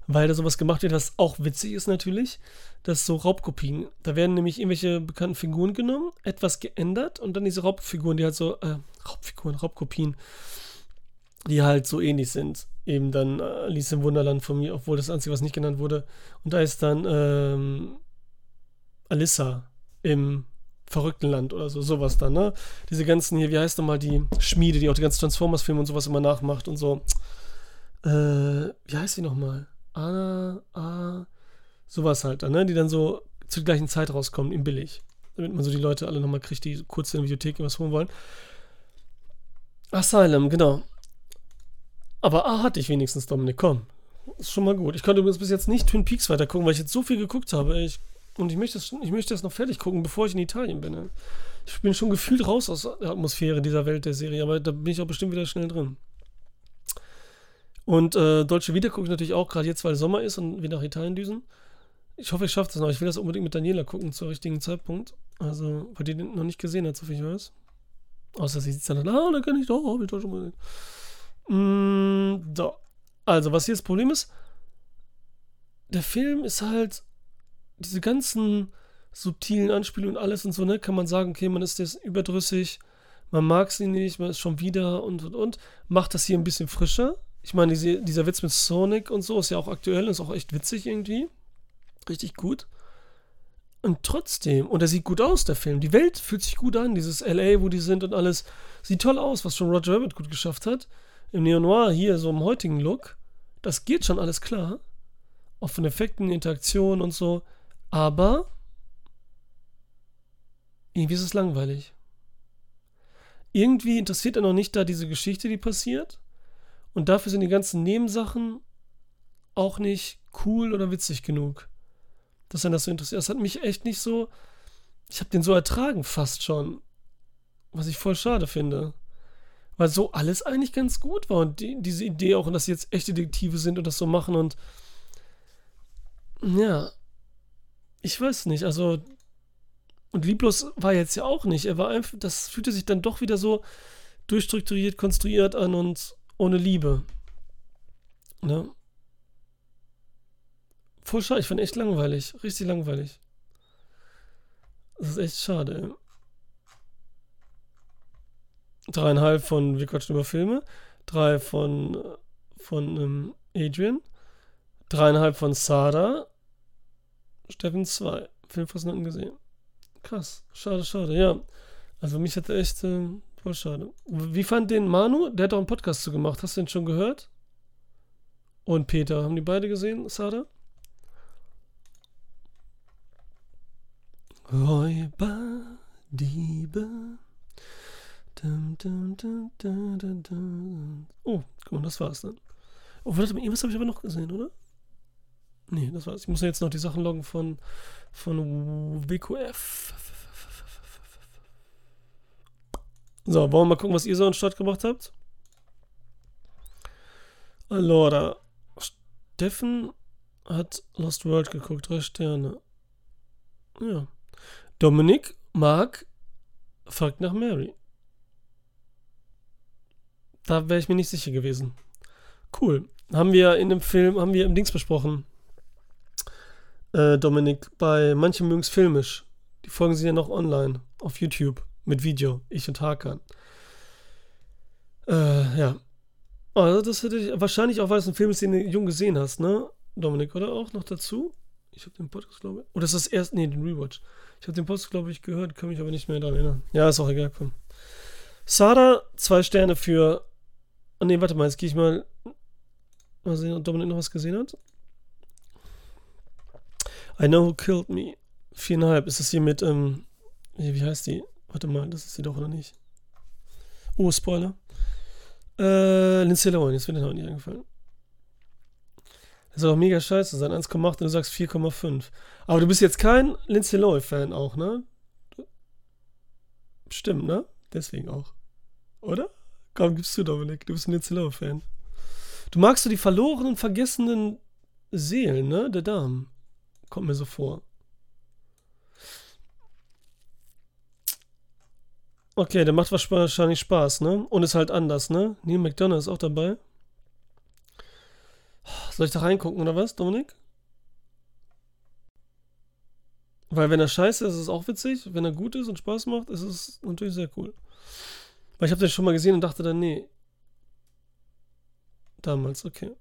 weil da sowas gemacht wird, was auch witzig ist natürlich, das ist so Raubkopien. Da werden nämlich irgendwelche bekannten Figuren genommen, etwas geändert und dann diese Raubfiguren, die halt so, äh, Raubfiguren, Raubkopien, die halt so ähnlich sind. Eben dann Alice im Wunderland von mir, obwohl das Einzige, was nicht genannt wurde. Und da ist dann ähm, Alissa im verrückten Land oder so, sowas dann, ne? Diese ganzen hier, wie heißt nochmal die Schmiede, die auch die ganzen Transformers-Filme und sowas immer nachmacht und so. Äh, wie heißt die nochmal? Anna, ah, sowas halt dann, ne? Die dann so zur gleichen Zeit rauskommen, im Billig. Damit man so die Leute alle nochmal kriegt, die kurz in der Videothek was holen wollen. Asylum, genau. Aber A hatte ich wenigstens, Dominik, komm. Ist schon mal gut. Ich konnte übrigens bis jetzt nicht Twin Peaks weiter gucken, weil ich jetzt so viel geguckt habe. Ich und ich möchte, das, ich möchte das noch fertig gucken, bevor ich in Italien bin. Ich bin schon gefühlt raus aus der Atmosphäre dieser Welt der Serie, aber da bin ich auch bestimmt wieder schnell drin. Und äh, Deutsche Wieder gucke ich natürlich auch, gerade jetzt, weil Sommer ist und wir nach Italien düsen. Ich hoffe, ich schaffe das noch. Ich will das unbedingt mit Daniela gucken zur richtigen Zeitpunkt. Also, weil die den noch nicht gesehen hat, so viel ich weiß. Außer sie sitzt dann, ah, da kann ich doch, hab ich doch schon mal gesehen. Mm, so. Also, was hier das Problem ist, der Film ist halt diese ganzen subtilen Anspielungen und alles und so, ne, kann man sagen, okay, man ist jetzt überdrüssig, man mag sie nicht, man ist schon wieder und und und. Macht das hier ein bisschen frischer. Ich meine, diese, dieser Witz mit Sonic und so ist ja auch aktuell und ist auch echt witzig irgendwie. Richtig gut. Und trotzdem, und er sieht gut aus, der Film. Die Welt fühlt sich gut an, dieses LA, wo die sind und alles. Sieht toll aus, was schon Roger Rabbit gut geschafft hat. Im Neo-Noir hier, so im heutigen Look. Das geht schon alles klar. Auch von Effekten, Interaktion und so. Aber irgendwie ist es langweilig. Irgendwie interessiert er noch nicht da diese Geschichte, die passiert. Und dafür sind die ganzen Nebensachen auch nicht cool oder witzig genug. Dass er das so interessiert. Das hat mich echt nicht so. Ich habe den so ertragen fast schon. Was ich voll schade finde. Weil so alles eigentlich ganz gut war. Und die, diese Idee auch, dass sie jetzt echte Detektive sind und das so machen und. Ja, ich weiß nicht, also. Und lieblos war jetzt ja auch nicht. Er war einfach, das fühlte sich dann doch wieder so durchstrukturiert, konstruiert an und ohne Liebe. Ne? Voll schade, ich fand echt langweilig. Richtig langweilig. Das ist echt schade, ey. Dreieinhalb von Wir quatschen über Filme. Drei von, von ähm, Adrian. Dreieinhalb von Sada. Steffen 2. Filmfasnachten gesehen. Krass. Schade, schade. Ja. Also mich hätte echt äh, voll schade. Wie fand den Manu? Der hat auch einen Podcast zu gemacht. Hast du den schon gehört? Und Peter. Haben die beide gesehen, Sada? Räuber, Diebe. Oh, guck mal, das war's dann. Oh, warte mal, irgendwas habe ich aber noch gesehen, oder? Nee, das war's. Ich muss ja jetzt noch die Sachen loggen von, von WQF. So, wollen wir mal gucken, was ihr so an Start gemacht habt? Allora, Steffen hat Lost World geguckt, drei Sterne. Ja. Dominik mag fragt nach Mary. Da wäre ich mir nicht sicher gewesen. Cool. Haben wir in dem Film, haben wir im Dings besprochen äh, Dominik, bei manchen mögen es filmisch. Die Folgen sind ja noch online auf YouTube mit Video. Ich und Hakan. Äh, ja. Also das hätte ich wahrscheinlich auch, weil es ein Film ist, den du jung gesehen hast, ne? Dominik, oder auch noch dazu? Ich habe den Podcast, glaube ich. Oder ist das erst, nee, den Rewatch. Ich habe den Podcast, glaube ich, gehört, kann mich aber nicht mehr daran erinnern. Ja, ist auch egal, komm. Sada, zwei Sterne für. Oh, nee, warte mal, jetzt gehe ich mal. Mal sehen, ob Dominik noch was gesehen hat. I Know Who Killed Me. Viereinhalb. Ist das hier mit, ähm, wie heißt die? Warte mal, das ist sie doch, oder nicht? Oh, Spoiler. Äh, Lindsay Lohan, jetzt wird mir noch nicht eingefallen. Das soll doch mega scheiße sein. 1,8 und du sagst 4,5. Aber du bist jetzt kein Lindsay Lohan-Fan auch, ne? Stimmt, ne? Deswegen auch. Oder? Komm, gibst du, Dominik. Du bist ein Lohan-Fan. Du magst so die verlorenen, vergessenen Seelen, ne? Der Damen. Kommt mir so vor. Okay, der macht wahrscheinlich Spaß, ne? Und ist halt anders, ne? Neil McDonough ist auch dabei. Soll ich da reingucken oder was, Dominik? Weil wenn er scheiße ist, ist es auch witzig. Wenn er gut ist und Spaß macht, ist es natürlich sehr cool. Weil ich habe den schon mal gesehen und dachte dann, nee. damals, okay.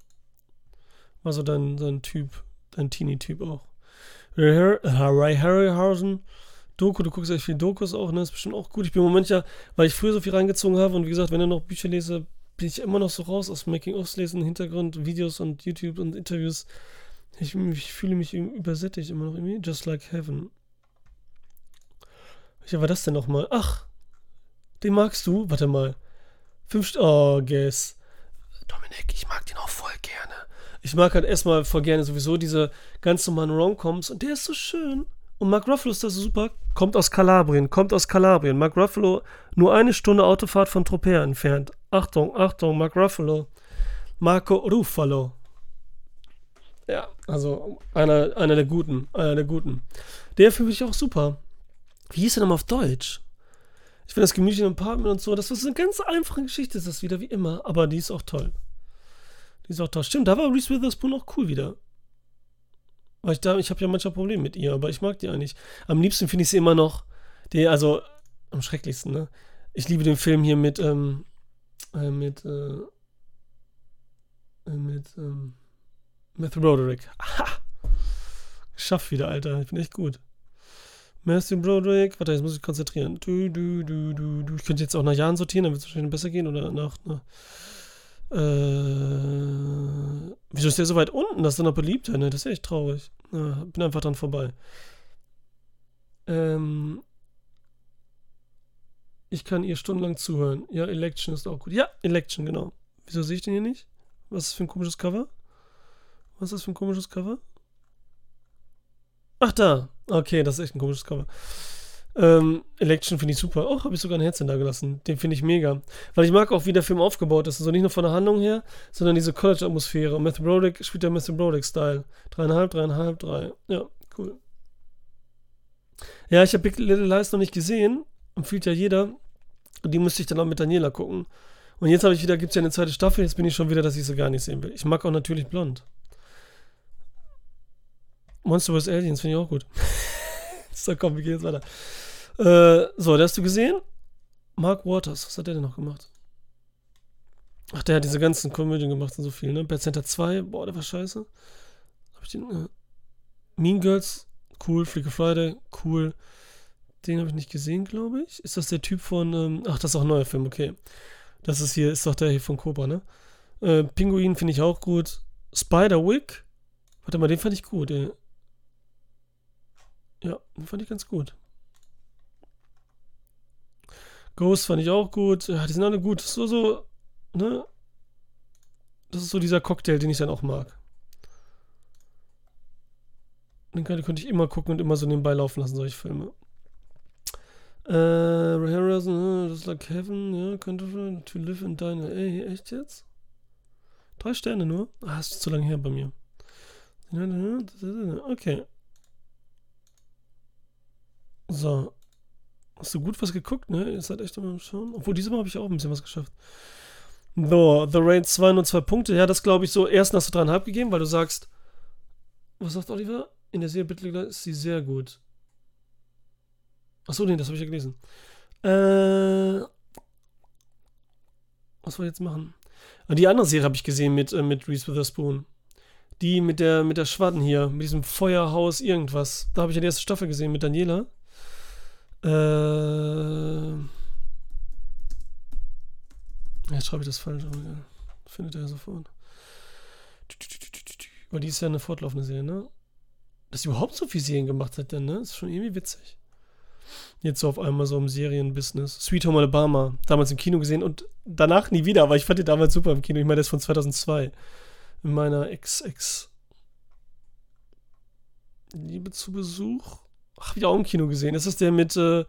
War so dein, dein Typ, dein Teenie-Typ auch. Ray Harryhausen, Doku, du guckst echt viel Dokus auch, ne? Ist bestimmt auch gut. Ich bin im Moment ja, weil ich früher so viel reingezogen habe und wie gesagt, wenn ich noch Bücher lese, bin ich immer noch so raus aus Making-ofs lesen, Hintergrund, Videos und YouTube und Interviews. Ich, ich, fühle mich übersättigt immer noch irgendwie. Just like heaven. Welcher war das denn nochmal? Ach, den magst du? Warte mal. Fünf. Oh, guess. Dominik, ich mag den auch voll gerne. Ich mag halt erstmal voll gerne sowieso diese ganz normalen Romcoms und der ist so schön. Und Mark Ruffalo ist das super. Kommt aus Kalabrien, kommt aus Kalabrien. Mark Ruffalo nur eine Stunde Autofahrt von Tropea entfernt. Achtung, Achtung, Mark Ruffalo. Marco Ruffalo. Ja, also einer, einer der Guten, einer der Guten. Der finde ich auch super. Wie hieß er nochmal auf Deutsch? Ich finde das gemütliche Apartment und so, das ist eine ganz einfache Geschichte, ist das wieder wie immer, aber die ist auch toll. Die ist auch toll. Stimmt, da war Reese Witherspoon auch cool wieder. Weil ich da, ich habe ja manchmal Probleme mit ihr, aber ich mag die eigentlich. Am liebsten finde ich sie immer noch, die, also am schrecklichsten, ne? Ich liebe den Film hier mit, ähm, äh, mit, äh, äh mit, ähm, Matthew Broderick. Aha! Geschafft wieder, Alter. Ich bin echt gut. Matthew Broderick. Warte, jetzt muss ich konzentrieren. Du, du, du, du, du. Ich könnte jetzt auch nach Jahren sortieren, dann wird es wahrscheinlich besser gehen. Oder nach. nach äh, wieso ist der so weit unten? Das ist dann noch beliebter, ne? Das ist echt traurig. Ja, bin einfach dran vorbei. Ähm. Ich kann ihr stundenlang zuhören. Ja, Election ist auch gut. Ja, Election, genau. Wieso sehe ich den hier nicht? Was ist das für ein komisches Cover? Was ist das für ein komisches Cover? Ach, da. Okay, das ist echt ein komisches Cover. Ähm, Election finde ich super. Oh, habe ich sogar ein Herz da gelassen. Den finde ich mega. Weil ich mag auch, wie der Film aufgebaut ist. Also nicht nur von der Handlung her, sondern diese College-Atmosphäre. Und Matthew Broderick spielt der Matthew Broderick-Style. Dreieinhalb, dreieinhalb, drei. Ja, cool. Ja, ich habe Big Little Lies noch nicht gesehen. Empfiehlt ja jeder. Und die müsste ich dann auch mit Daniela gucken. Und jetzt habe ich wieder, gibt es ja eine zweite Staffel. Jetzt bin ich schon wieder, dass ich sie gar nicht sehen will. Ich mag auch natürlich blond. Monster vs. Aliens finde ich auch gut. so, komm, wir gehen jetzt weiter. Äh, so, der hast du gesehen? Mark Waters, was hat der denn noch gemacht? Ach, der hat diese ganzen Komödien gemacht und so viel, ne? Bad Center 2, boah, der war scheiße. Hab ich den, äh, Mean Girls, cool. Freaky Friday, cool. Den habe ich nicht gesehen, glaube ich. Ist das der Typ von, ähm, ach, das ist auch ein neuer Film, okay. Das ist hier, ist doch der hier von Cobra, ne? Äh, Pinguin finde ich auch gut. Spiderwick, warte mal, den fand ich gut, ey. Ja, fand ich ganz gut. Ghost fand ich auch gut. Ja, die sind alle gut. Das ist so, so, ne? Das ist so dieser Cocktail, den ich dann auch mag. Den könnte ich immer gucken und immer so nebenbei laufen lassen, solche Filme. Äh, Harrison, just like heaven, ja, könnte to live in deine. Ey, echt jetzt? Drei Sterne nur? Ah, ist zu lange her bei mir. Okay. So. Hast du gut was geguckt, ne? Ihr seid echt immer Schauen. Obwohl, diesmal habe ich auch ein bisschen was geschafft. So, The Raid 2 nur zwei Punkte. Ja, das glaube ich so. Erst hast du dreieinhalb gegeben, weil du sagst. Was sagt Oliver? In der Serie Bitligler ist sie sehr gut. Achso, nee, das habe ich ja gelesen. Äh. Was wollen wir jetzt machen? Ah, die andere Serie habe ich gesehen mit, äh, mit Reese Witherspoon. Die mit der, mit der Schwaden hier, mit diesem Feuerhaus irgendwas. Da habe ich ja die erste Staffel gesehen mit Daniela. Äh. Jetzt schreibe ich das falsch, aber ja, findet er sofort. Weil die ist ja eine fortlaufende Serie, ne? Dass sie überhaupt so viel Serien gemacht hat, denn, ne? Ist schon irgendwie witzig. Jetzt so auf einmal so im Serienbusiness. Sweet Home Alabama, damals im Kino gesehen und danach nie wieder, aber ich fand die damals super im Kino. Ich meine, das ist von 2002. In meiner Ex-Ex. Liebe zu Besuch. Ach, wieder auch im Kino gesehen. Das ist der mit, äh,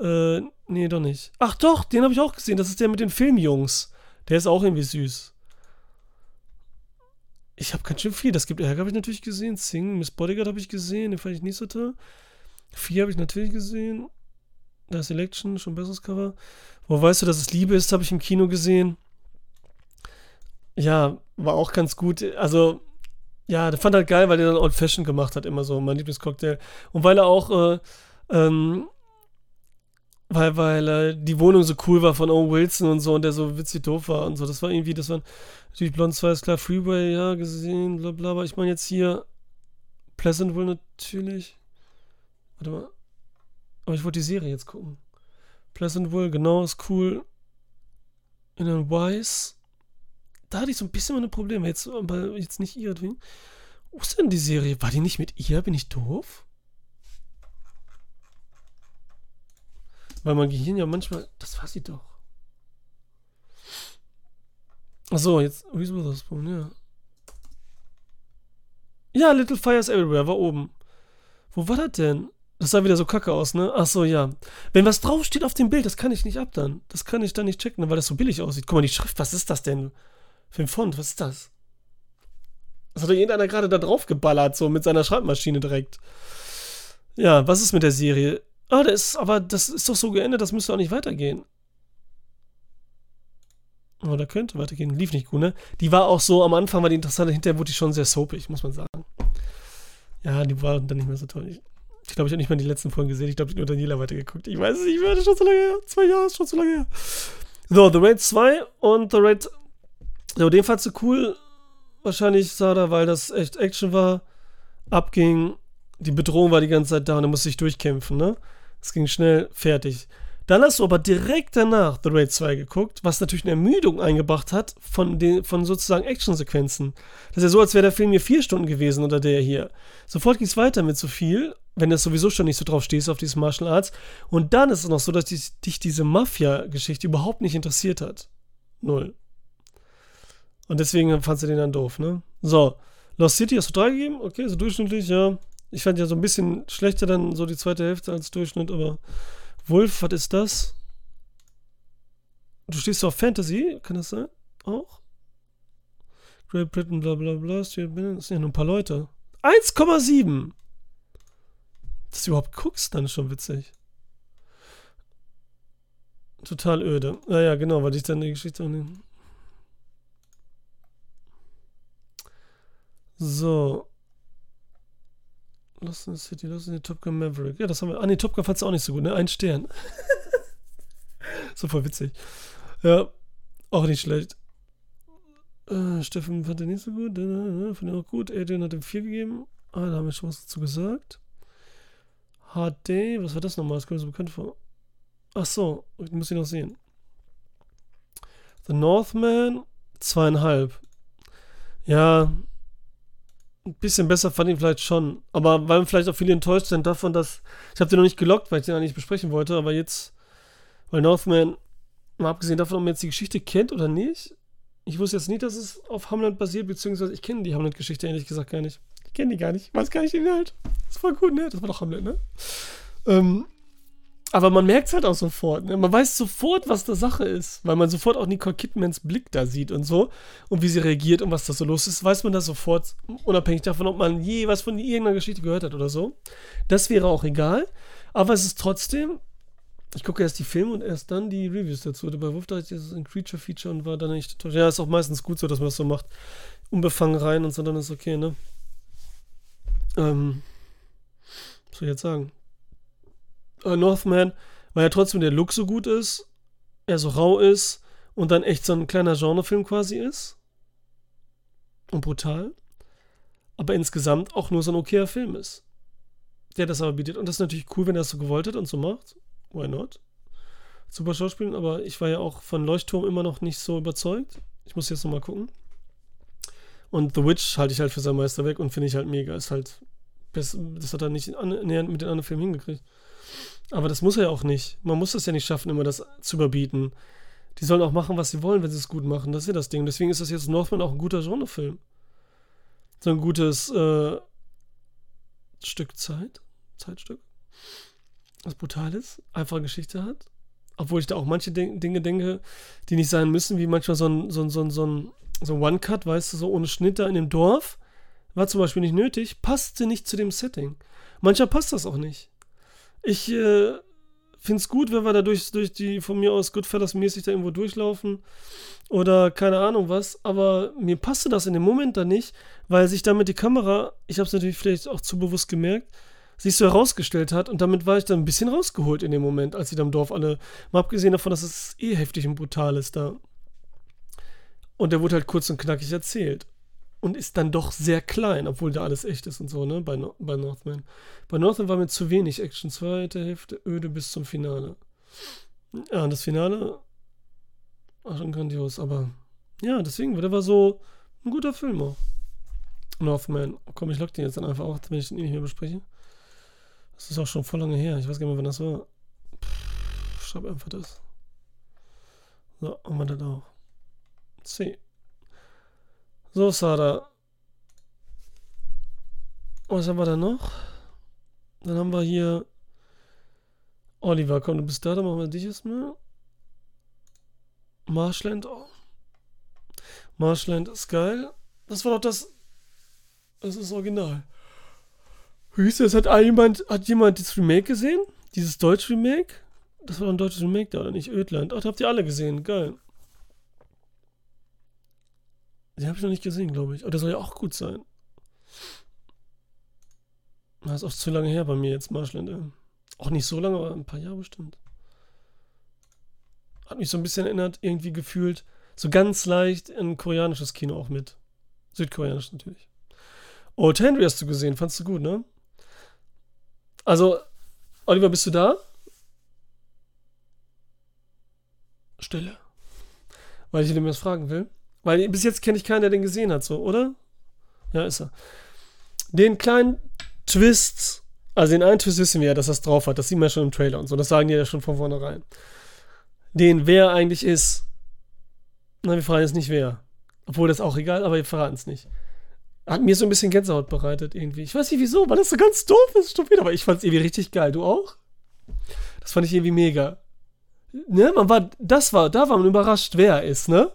äh, nee, doch nicht. Ach doch, den habe ich auch gesehen. Das ist der mit den Filmjungs. Der ist auch irgendwie süß. Ich habe ganz schön viel. Das gibt Ärger, habe ich natürlich gesehen. Sing, Miss Bodyguard habe ich gesehen. Den fand ich nicht so toll. Vier habe ich natürlich gesehen. Da ist Election, schon besseres Cover. Wo weißt du, dass es Liebe ist, habe ich im Kino gesehen. Ja, war auch ganz gut. Also, ja, der fand halt geil, weil er dann Old Fashion gemacht hat, immer so, mein Lieblingscocktail. Und weil er auch, äh, ähm, weil, weil äh, die Wohnung so cool war von Owen Wilson und so und der so witzig doof war und so. Das war irgendwie, das war natürlich blond, ist klar, Freeway, ja, gesehen, bla bla, aber ich meine jetzt hier Pleasantville natürlich. Warte mal. Aber ich wollte die Serie jetzt gucken. Pleasantville, genau, ist cool. In Wise. Da hatte ich so ein bisschen meine Probleme. Jetzt, aber jetzt nicht ihr. Wo ist denn die Serie? War die nicht mit ihr? Bin ich doof? Weil mein Gehirn ja manchmal. Das war sie doch. Achso, jetzt. Reese Witherspoon, ja. Ja, Little Fires Everywhere war oben. Wo war das denn? Das sah wieder so kacke aus, ne? Achso, ja. Wenn was draufsteht auf dem Bild, das kann ich nicht ab dann. Das kann ich dann nicht checken, weil das so billig aussieht. Guck mal, die Schrift, was ist das denn? Für ein Font, was ist das? Das hat doch irgendeiner gerade da drauf geballert, so mit seiner Schreibmaschine direkt. Ja, was ist mit der Serie? Ah, das ist, aber das ist doch so geendet, das müsste auch nicht weitergehen. Oh, da könnte weitergehen. Lief nicht gut, ne? Die war auch so, am Anfang war die interessant, hinterher wurde die schon sehr soapig, muss man sagen. Ja, die war dann nicht mehr so toll. Ich, ich glaube, ich habe nicht mal die letzten Folgen gesehen. Ich glaube, ich habe nur Daniela weitergeguckt. Ich weiß es nicht das ist schon so lange her. Zwei Jahre ist schon so lange her. So, The Raid 2 und The Raid. So, den fandst du cool. Wahrscheinlich, Sada, weil das echt Action war. Abging. Die Bedrohung war die ganze Zeit da und er musste sich durchkämpfen, ne? Es ging schnell, fertig. Dann hast du aber direkt danach The Raid 2 geguckt, was natürlich eine Ermüdung eingebracht hat von, den, von sozusagen Actionsequenzen. Das ist ja so, als wäre der Film hier vier Stunden gewesen oder der hier. Sofort ging es weiter mit so viel, wenn du sowieso schon nicht so drauf stehst auf dieses Martial Arts. Und dann ist es noch so, dass dich, dich diese Mafia-Geschichte überhaupt nicht interessiert hat. Null. Und deswegen fandst du den dann doof, ne? So, Lost City hast du drei gegeben? Okay, so durchschnittlich, ja. Ich fand ja so ein bisschen schlechter dann so die zweite Hälfte als Durchschnitt, aber Wolf, was ist das? Du stehst auf Fantasy, kann das sein? Auch? Great Britain, bla bla bla, das sind ja nur ein paar Leute. 1,7! Dass du überhaupt guckst, dann ist schon witzig. Total öde. Naja, genau, weil ich dann die Geschichte auch nicht. So. Lost in the City, Lost in the Top Gun Maverick. Ja, das haben wir. Ah, nee, Top Gun fandst du auch nicht so gut, ne? Ein Stern. so voll witzig. Ja, auch nicht schlecht. Äh, Steffen fand den nicht so gut. Äh, fand den auch gut. Adrian hat ihm 4 gegeben. Ah, da haben wir schon was dazu gesagt. HD, was war das nochmal? Das kommt mir so bekannt vor. Ach so, muss ich noch sehen. The Northman, zweieinhalb. Ja, ein bisschen besser fand ich vielleicht schon. Aber weil vielleicht auch viele enttäuscht sind davon, dass. Ich habe den noch nicht gelockt, weil ich den eigentlich besprechen wollte, aber jetzt. Weil Northman, mal abgesehen davon, ob man jetzt die Geschichte kennt oder nicht. Ich wusste jetzt nicht, dass es auf Hamlet basiert, beziehungsweise ich kenne die Hamlet-Geschichte ehrlich gesagt gar nicht. Ich kenne die gar nicht. Ich weiß gar nicht den Inhalt. Das war gut, ne? Das war doch Hamlet, ne? Ähm, aber man merkt es halt auch sofort. Ne? Man weiß sofort, was da Sache ist, weil man sofort auch Nicole Kidmans Blick da sieht und so und wie sie reagiert und was da so los ist, weiß man das sofort, unabhängig davon, ob man je was von irgendeiner Geschichte gehört hat oder so. Das wäre auch egal, aber es ist trotzdem. Ich gucke erst die Filme und erst dann die Reviews dazu. Bei Wolf dachte ich, das ist ein Creature-Feature und war dann nicht. Ja, ist auch meistens gut so, dass man das so macht. Unbefangen rein und so, dann ist okay, ne? Ähm, was soll ich jetzt sagen? Äh, Northman, weil ja trotzdem der Look so gut ist, er so rau ist und dann echt so ein kleiner Genrefilm quasi ist. Und brutal. Aber insgesamt auch nur so ein okayer Film ist. Der das aber bietet. Und das ist natürlich cool, wenn er das so gewollt hat und so macht. Why not? Super Schauspielen, aber ich war ja auch von Leuchtturm immer noch nicht so überzeugt. Ich muss jetzt nochmal gucken. Und The Witch halte ich halt für sein Meisterwerk und finde ich halt mega. Ist halt. Das, hat er nicht annähernd mit den anderen Filmen hingekriegt. Aber das muss er ja auch nicht. Man muss es ja nicht schaffen, immer das zu überbieten. Die sollen auch machen, was sie wollen, wenn sie es gut machen. Das ist ja das Ding. Deswegen ist das jetzt Northman auch ein guter Genrefilm. So ein gutes äh, Stück Zeit. Zeitstück. Was brutal ist. Einfache Geschichte hat. Obwohl ich da auch manche De Dinge denke, die nicht sein müssen, wie manchmal so ein, so ein, so ein, so ein, so ein One-Cut, weißt du, so ohne Schnitt da in dem Dorf. War zum Beispiel nicht nötig, passte nicht zu dem Setting. Manchmal passt das auch nicht. Ich äh, finde es gut, wenn wir da durch, durch die von mir aus Goodfellas-mäßig da irgendwo durchlaufen oder keine Ahnung was, aber mir passte das in dem Moment da nicht, weil sich damit die Kamera, ich habe es natürlich vielleicht auch zu bewusst gemerkt, sich so herausgestellt hat. Und damit war ich dann ein bisschen rausgeholt in dem Moment, als sie da im Dorf alle, mal abgesehen davon, dass es eh heftig und brutal ist da. Und der wurde halt kurz und knackig erzählt. Und ist dann doch sehr klein, obwohl da alles echt ist und so, ne, bei, no bei Northman. Bei Northman war mir zu wenig Action. Zweite Hälfte, öde bis zum Finale. Ja, das Finale war schon grandios, aber ja, deswegen, der war so ein guter Film auch. Northman. Komm, ich lock den jetzt dann einfach auch, wenn ich den eh nicht mehr bespreche. Das ist auch schon voll lange her. Ich weiß gar nicht mehr, wann das war. Pff, schreib einfach das. So, haben wir das auch. C. So, Sada. Was haben wir da noch? Dann haben wir hier Oliver. Komm, du bist da, dann machen wir dich erstmal. Marshland. Oh. Marshland ist geil. Das war doch das. Das ist original. Hieß das? Hat jemand, hat jemand das Remake gesehen? Dieses deutsche Remake? Das war doch ein deutsches Remake da, oder nicht? Ödland. Ach, habt ihr alle gesehen. Geil. Den habe ich noch nicht gesehen, glaube ich. Aber der soll ja auch gut sein. Das ist auch zu lange her bei mir jetzt, Marshland. Ey. Auch nicht so lange, aber ein paar Jahre bestimmt. Hat mich so ein bisschen erinnert, irgendwie gefühlt, so ganz leicht ein koreanisches Kino auch mit. Südkoreanisch natürlich. Old Henry hast du gesehen, fandst du gut, ne? Also, Oliver, bist du da? Stille. Weil ich dir was fragen will. Weil bis jetzt kenne ich keinen, der den gesehen hat, so, oder? Ja, ist er. Den kleinen Twist, also den einen Twist wissen wir ja, dass es drauf hat. Das sieht man ja schon im Trailer und so. Das sagen die ja schon von vornherein. Den, wer eigentlich ist. Na, wir fragen jetzt nicht wer. Obwohl das auch egal, aber wir verraten es nicht. Hat mir so ein bisschen Gänsehaut bereitet irgendwie. Ich weiß nicht wieso, weil das so ganz doof ist, stupid, aber ich fand es irgendwie richtig geil. Du auch? Das fand ich irgendwie mega. Ne, man war, das war, da war man überrascht, wer er ist, ne?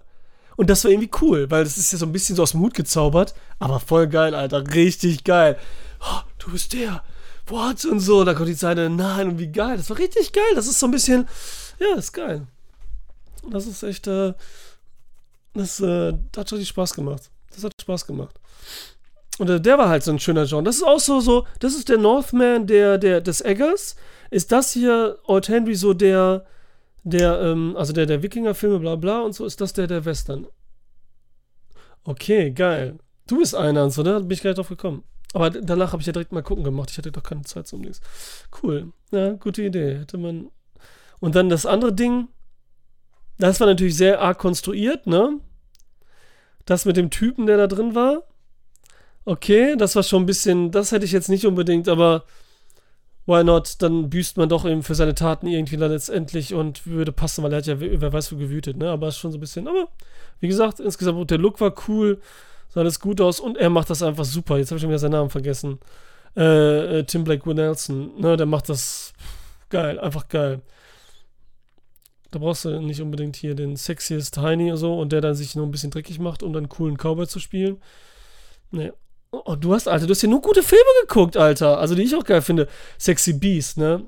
Und das war irgendwie cool, weil das ist ja so ein bisschen so aus dem Hut gezaubert, aber voll geil, Alter, richtig geil. Oh, du bist der. What? Und so, da kommt die Zeit, nein, und wie geil. Das war richtig geil. Das ist so ein bisschen, ja, ist geil. Das ist echt, äh, das, äh, das hat richtig Spaß gemacht. Das hat Spaß gemacht. Und äh, der war halt so ein schöner John. Das ist auch so, so, das ist der Northman der, der, des Eggers. Ist das hier Old Henry so der, der, ähm, also der, der Wikinger-Filme, bla bla und so, ist das der, der Western. Okay, geil. Du bist einer und so, ne? Da bin ich gleich drauf gekommen. Aber danach habe ich ja direkt mal gucken gemacht. Ich hatte doch keine Zeit zum Links. Cool. Ja, gute Idee. Hätte man. Und dann das andere Ding, das war natürlich sehr arg konstruiert, ne? Das mit dem Typen, der da drin war. Okay, das war schon ein bisschen, das hätte ich jetzt nicht unbedingt, aber why not? Dann büßt man doch eben für seine Taten irgendwie letztendlich und würde passen, weil er hat ja, wer weiß, wo gewütet, ne? Aber ist schon so ein bisschen, aber wie gesagt, insgesamt, der Look war cool, sah alles gut aus und er macht das einfach super. Jetzt habe ich schon wieder seinen Namen vergessen. Äh, äh, Tim Blake Nelson, ne? Der macht das geil, einfach geil. Da brauchst du nicht unbedingt hier den sexiest Heini und so und der dann sich nur ein bisschen dreckig macht, um dann coolen Cowboy zu spielen. Nee. Oh, du hast, Alter, du hast hier nur gute Filme geguckt, Alter. Also, die ich auch geil finde. Sexy Beast, ne?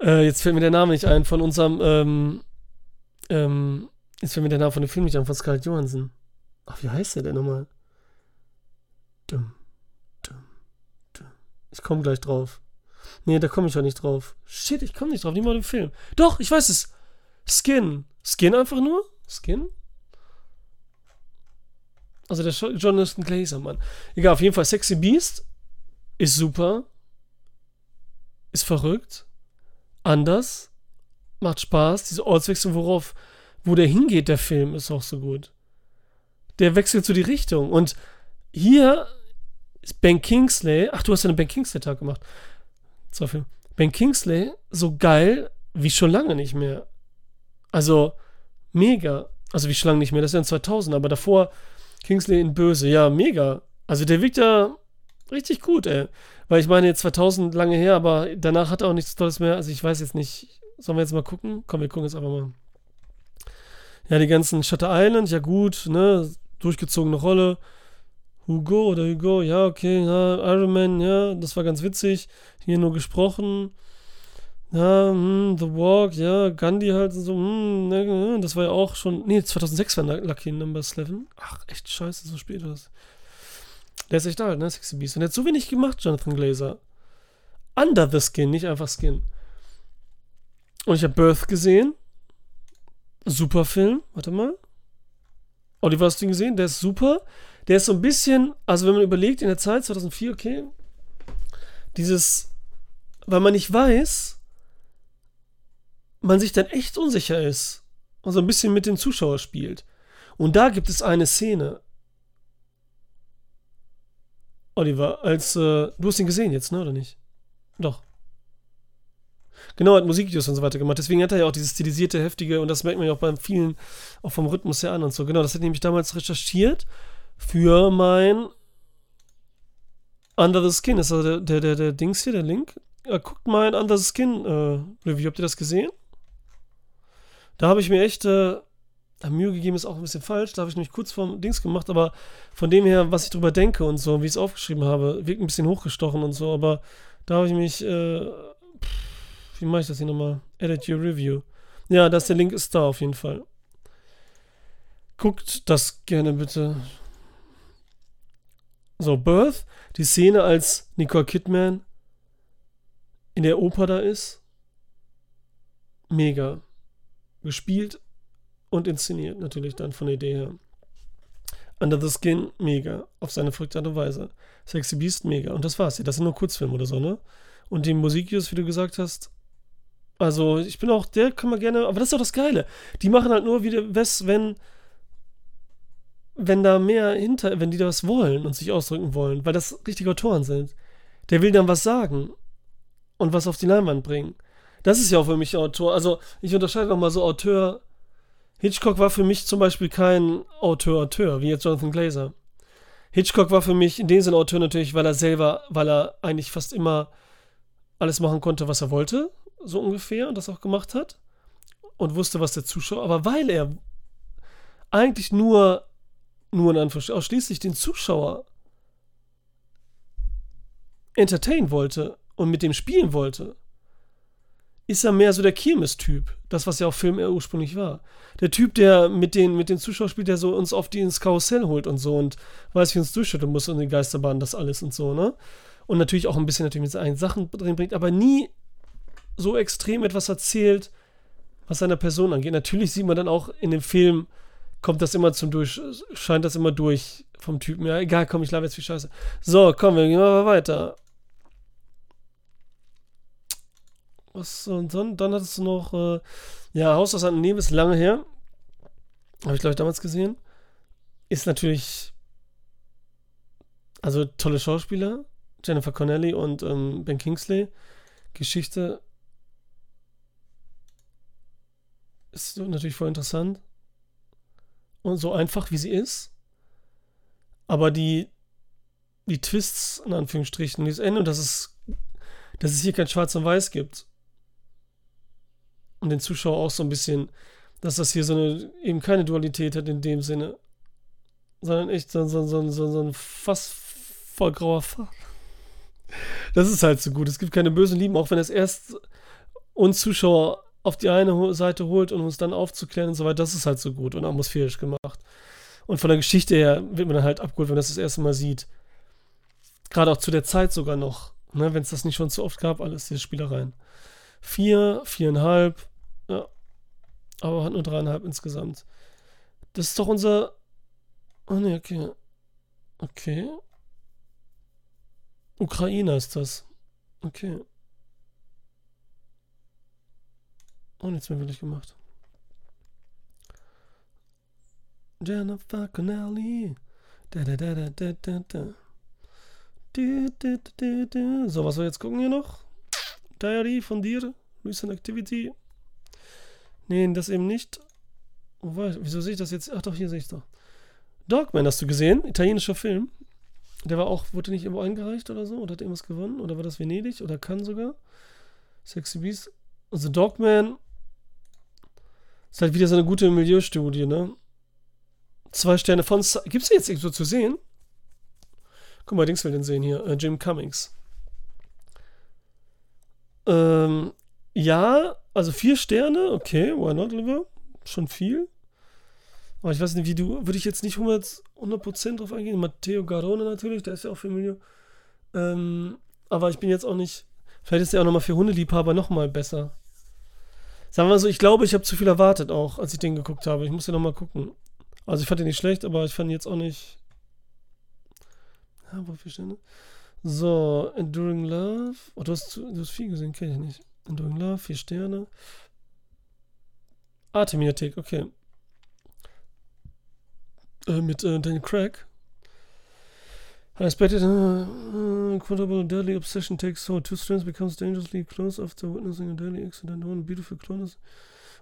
Äh, jetzt fällt mir der Name nicht ein von unserem, ähm, ähm, jetzt fällt mir der Name von dem Film nicht ein, von Scarlett Johansson. Ach, wie heißt der denn nochmal? Dumm, dumm, dumm. Ich komme gleich drauf. Nee, da komme ich auch nicht drauf. Shit, ich komme nicht drauf. Nimm mal den Film. Doch, ich weiß es. Skin. Skin einfach nur? Skin? Also der Jonathan Glazer, Mann. Egal, auf jeden Fall Sexy Beast ist super. Ist verrückt. Anders. Macht Spaß. Diese Ortswechsel, worauf, wo der hingeht, der Film, ist auch so gut. Der wechselt so die Richtung. Und hier ist Ben Kingsley. Ach, du hast ja einen Ben Kingsley-Tag gemacht. Zwei Filme. Ben Kingsley, so geil wie schon lange nicht mehr. Also, mega. Also, wie schon lange nicht mehr. Das ist ja in 2000, aber davor Kingsley in Böse. Ja, mega. Also, der wirkt ja richtig gut, ey. Weil ich meine, jetzt 2000 lange her, aber danach hat er auch nichts Tolles mehr. Also, ich weiß jetzt nicht. Sollen wir jetzt mal gucken? Komm, wir gucken jetzt einfach mal. Ja, die ganzen Shutter Island, ja gut, ne? Durchgezogene Rolle. Hugo oder Hugo, ja, okay, ja, Iron Man, ja, das war ganz witzig. Hier nur gesprochen. Ja, hm, The Walk, ja, Gandhi halt so, hm, ne, ne das war ja auch schon, nee, 2006 war Lucky Number 11. Ach, echt scheiße, so spät war das. Der ist echt alt, ne, Sexy Beast. Und er hat so wenig gemacht, Jonathan Glazer. Under the Skin, nicht einfach Skin. Und ich habe Birth gesehen. Super Film. Warte mal. Oliver, hast du ihn gesehen? Der ist super. Der ist so ein bisschen, also wenn man überlegt, in der Zeit 2004, okay, dieses, weil man nicht weiß, man sich dann echt unsicher ist und so ein bisschen mit dem Zuschauer spielt. Und da gibt es eine Szene. Oliver, als äh, du hast ihn gesehen jetzt, ne, oder nicht? Doch. Genau, hat Musikvideos und so weiter gemacht. Deswegen hat er ja auch dieses stilisierte, heftige, und das merkt man ja auch beim vielen, auch vom Rhythmus her an und so. Genau, das hat nämlich damals recherchiert für mein Under the Skin. Das ist also der, der, der, der Dings hier, der Link. Ja, guckt mal ein Under the Skin äh, Review. Habt ihr das gesehen? Da habe ich mir echt äh, Mühe gegeben, ist auch ein bisschen falsch. Da habe ich nämlich kurz vorm Dings gemacht, aber von dem her, was ich drüber denke und so, wie ich es aufgeschrieben habe, wirkt ein bisschen hochgestochen und so, aber da habe ich mich, äh, pff, wie mache ich das hier nochmal? Edit your review. Ja, das der Link ist da auf jeden Fall. Guckt das gerne bitte. So, Birth, die Szene, als Nicole Kidman in der Oper da ist. Mega. Gespielt und inszeniert natürlich dann von der Idee her. Under the Skin, mega. Auf seine verrückte Art und Weise. Sexy Beast, mega. Und das war's. Das sind nur Kurzfilme oder so, ne? Und die Musikvideos, wie du gesagt hast, also ich bin auch, der kann man gerne, aber das ist doch das Geile. Die machen halt nur wieder was, wenn, wenn da mehr hinter, wenn die da was wollen und sich ausdrücken wollen, weil das richtige Autoren sind. Der will dann was sagen und was auf die Leinwand bringen. Das ist ja auch für mich Autor. Also ich unterscheide nochmal so Autor. Hitchcock war für mich zum Beispiel kein Auteur-Auteur, wie jetzt Jonathan Glazer. Hitchcock war für mich in dem Sinne Auteur natürlich, weil er selber, weil er eigentlich fast immer alles machen konnte, was er wollte, so ungefähr, und das auch gemacht hat. Und wusste, was der Zuschauer, aber weil er eigentlich nur, nur in Anführungsstrichen, ausschließlich den Zuschauer entertainen wollte und mit dem spielen wollte, ist er mehr so der Kirmes-Typ. Das, was ja auch Film ursprünglich war. Der Typ, der mit den, mit den Zuschauern spielt, der so uns auf die ins Karussell holt und so und weiß, wie uns durchschütteln muss und die Geisterbahn, das alles und so, ne? Und natürlich auch ein bisschen natürlich mit seinen Sachen drin bringt, aber nie so extrem etwas erzählt, was seiner Person angeht. Natürlich sieht man dann auch in dem Film, kommt das immer zum Durch, scheint das immer durch vom Typen. Ja, egal, komm, ich laber jetzt viel Scheiße. So, komm, wir gehen mal weiter. Was, und dann, dann hattest du noch, äh, ja, Haus aus Neben ist lange her. Habe ich, glaube ich, damals gesehen. Ist natürlich, also tolle Schauspieler. Jennifer Connelly und ähm, Ben Kingsley. Geschichte ist natürlich voll interessant. Und so einfach, wie sie ist. Aber die, die Twists, in Anführungsstrichen, dieses Ende, und dass es, dass es hier kein Schwarz und Weiß gibt und den Zuschauer auch so ein bisschen, dass das hier so eine, eben keine Dualität hat in dem Sinne, sondern echt so, so, so, so, so ein fast voll grauer Farbe. Das ist halt so gut. Es gibt keine bösen Lieben, auch wenn es erst uns Zuschauer auf die eine Seite holt, um uns dann aufzuklären und so weiter. Das ist halt so gut und atmosphärisch gemacht. Und von der Geschichte her wird man dann halt abgeholt, wenn man das das erste Mal sieht. Gerade auch zu der Zeit sogar noch. Ne, wenn es das nicht schon zu oft gab, alles diese Spielereien. Vier, viereinhalb, ja. Aber hat nur dreieinhalb insgesamt. Das ist doch unser. Oh ne, okay. Okay. Ukraine ist das. Okay. Oh, jetzt mehr wirklich gemacht. Jennifer Connelly. Da, da, da, da, da, da, da. So, was wir jetzt gucken hier noch? Diary von dir. Recent Activity. Nee, das eben nicht. Wieso sehe ich das jetzt? Ach doch, hier sehe ich es doch. Dogman hast du gesehen? Italienischer Film. Der war auch, wurde nicht irgendwo eingereicht oder so? Oder hat irgendwas gewonnen? Oder war das Venedig? Oder Cannes sogar? Sexy Beast. Also Dogman ist halt wieder so eine gute Milieustudie, ne? Zwei Sterne von. Gibt es jetzt irgendwo zu sehen? Guck mal, Dings will den sehen hier. Äh, Jim Cummings. Ähm, ja, also vier Sterne, okay, why not, Liver? Schon viel. Aber ich weiß nicht, wie du, würde ich jetzt nicht 100%, 100 drauf eingehen. Matteo Garone natürlich, der ist ja auch Familie. Ähm, aber ich bin jetzt auch nicht Vielleicht ist der auch nochmal für Hundeliebhaber nochmal besser. Sagen wir mal so, ich glaube, ich habe zu viel erwartet auch, als ich den geguckt habe. Ich muss ja nochmal gucken. Also ich fand den nicht schlecht, aber ich fand ihn jetzt auch nicht. Ja, wo viel Sterne? So, Enduring Love. Oh, du hast, du hast viel gesehen, kenne ich nicht. Enduring Love, vier Sterne. Artemiathek, okay. Äh, mit äh, Daniel Craig. Unexpected uh, uh, quotable deadly obsession takes hold. Two strands becomes dangerously close after witnessing a deadly accident. One beautiful close.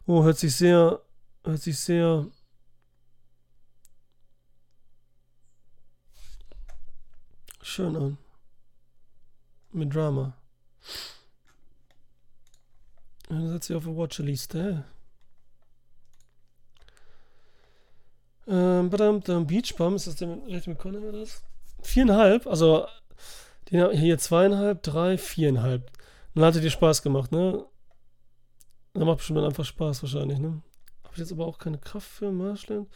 Oh, hört sich sehr, hört sich sehr schön an. Mit Drama. Dann sie auf eine Watchliste. Ähm, badam, Beach Bum, ist das der mit Rachel McConaughey das? Viereinhalb, also hier zweieinhalb, drei, viereinhalb. Dann hatte dir Spaß gemacht, ne? Dann macht bestimmt dann einfach Spaß wahrscheinlich, ne? Habe ich jetzt aber auch keine Kraft für Marshland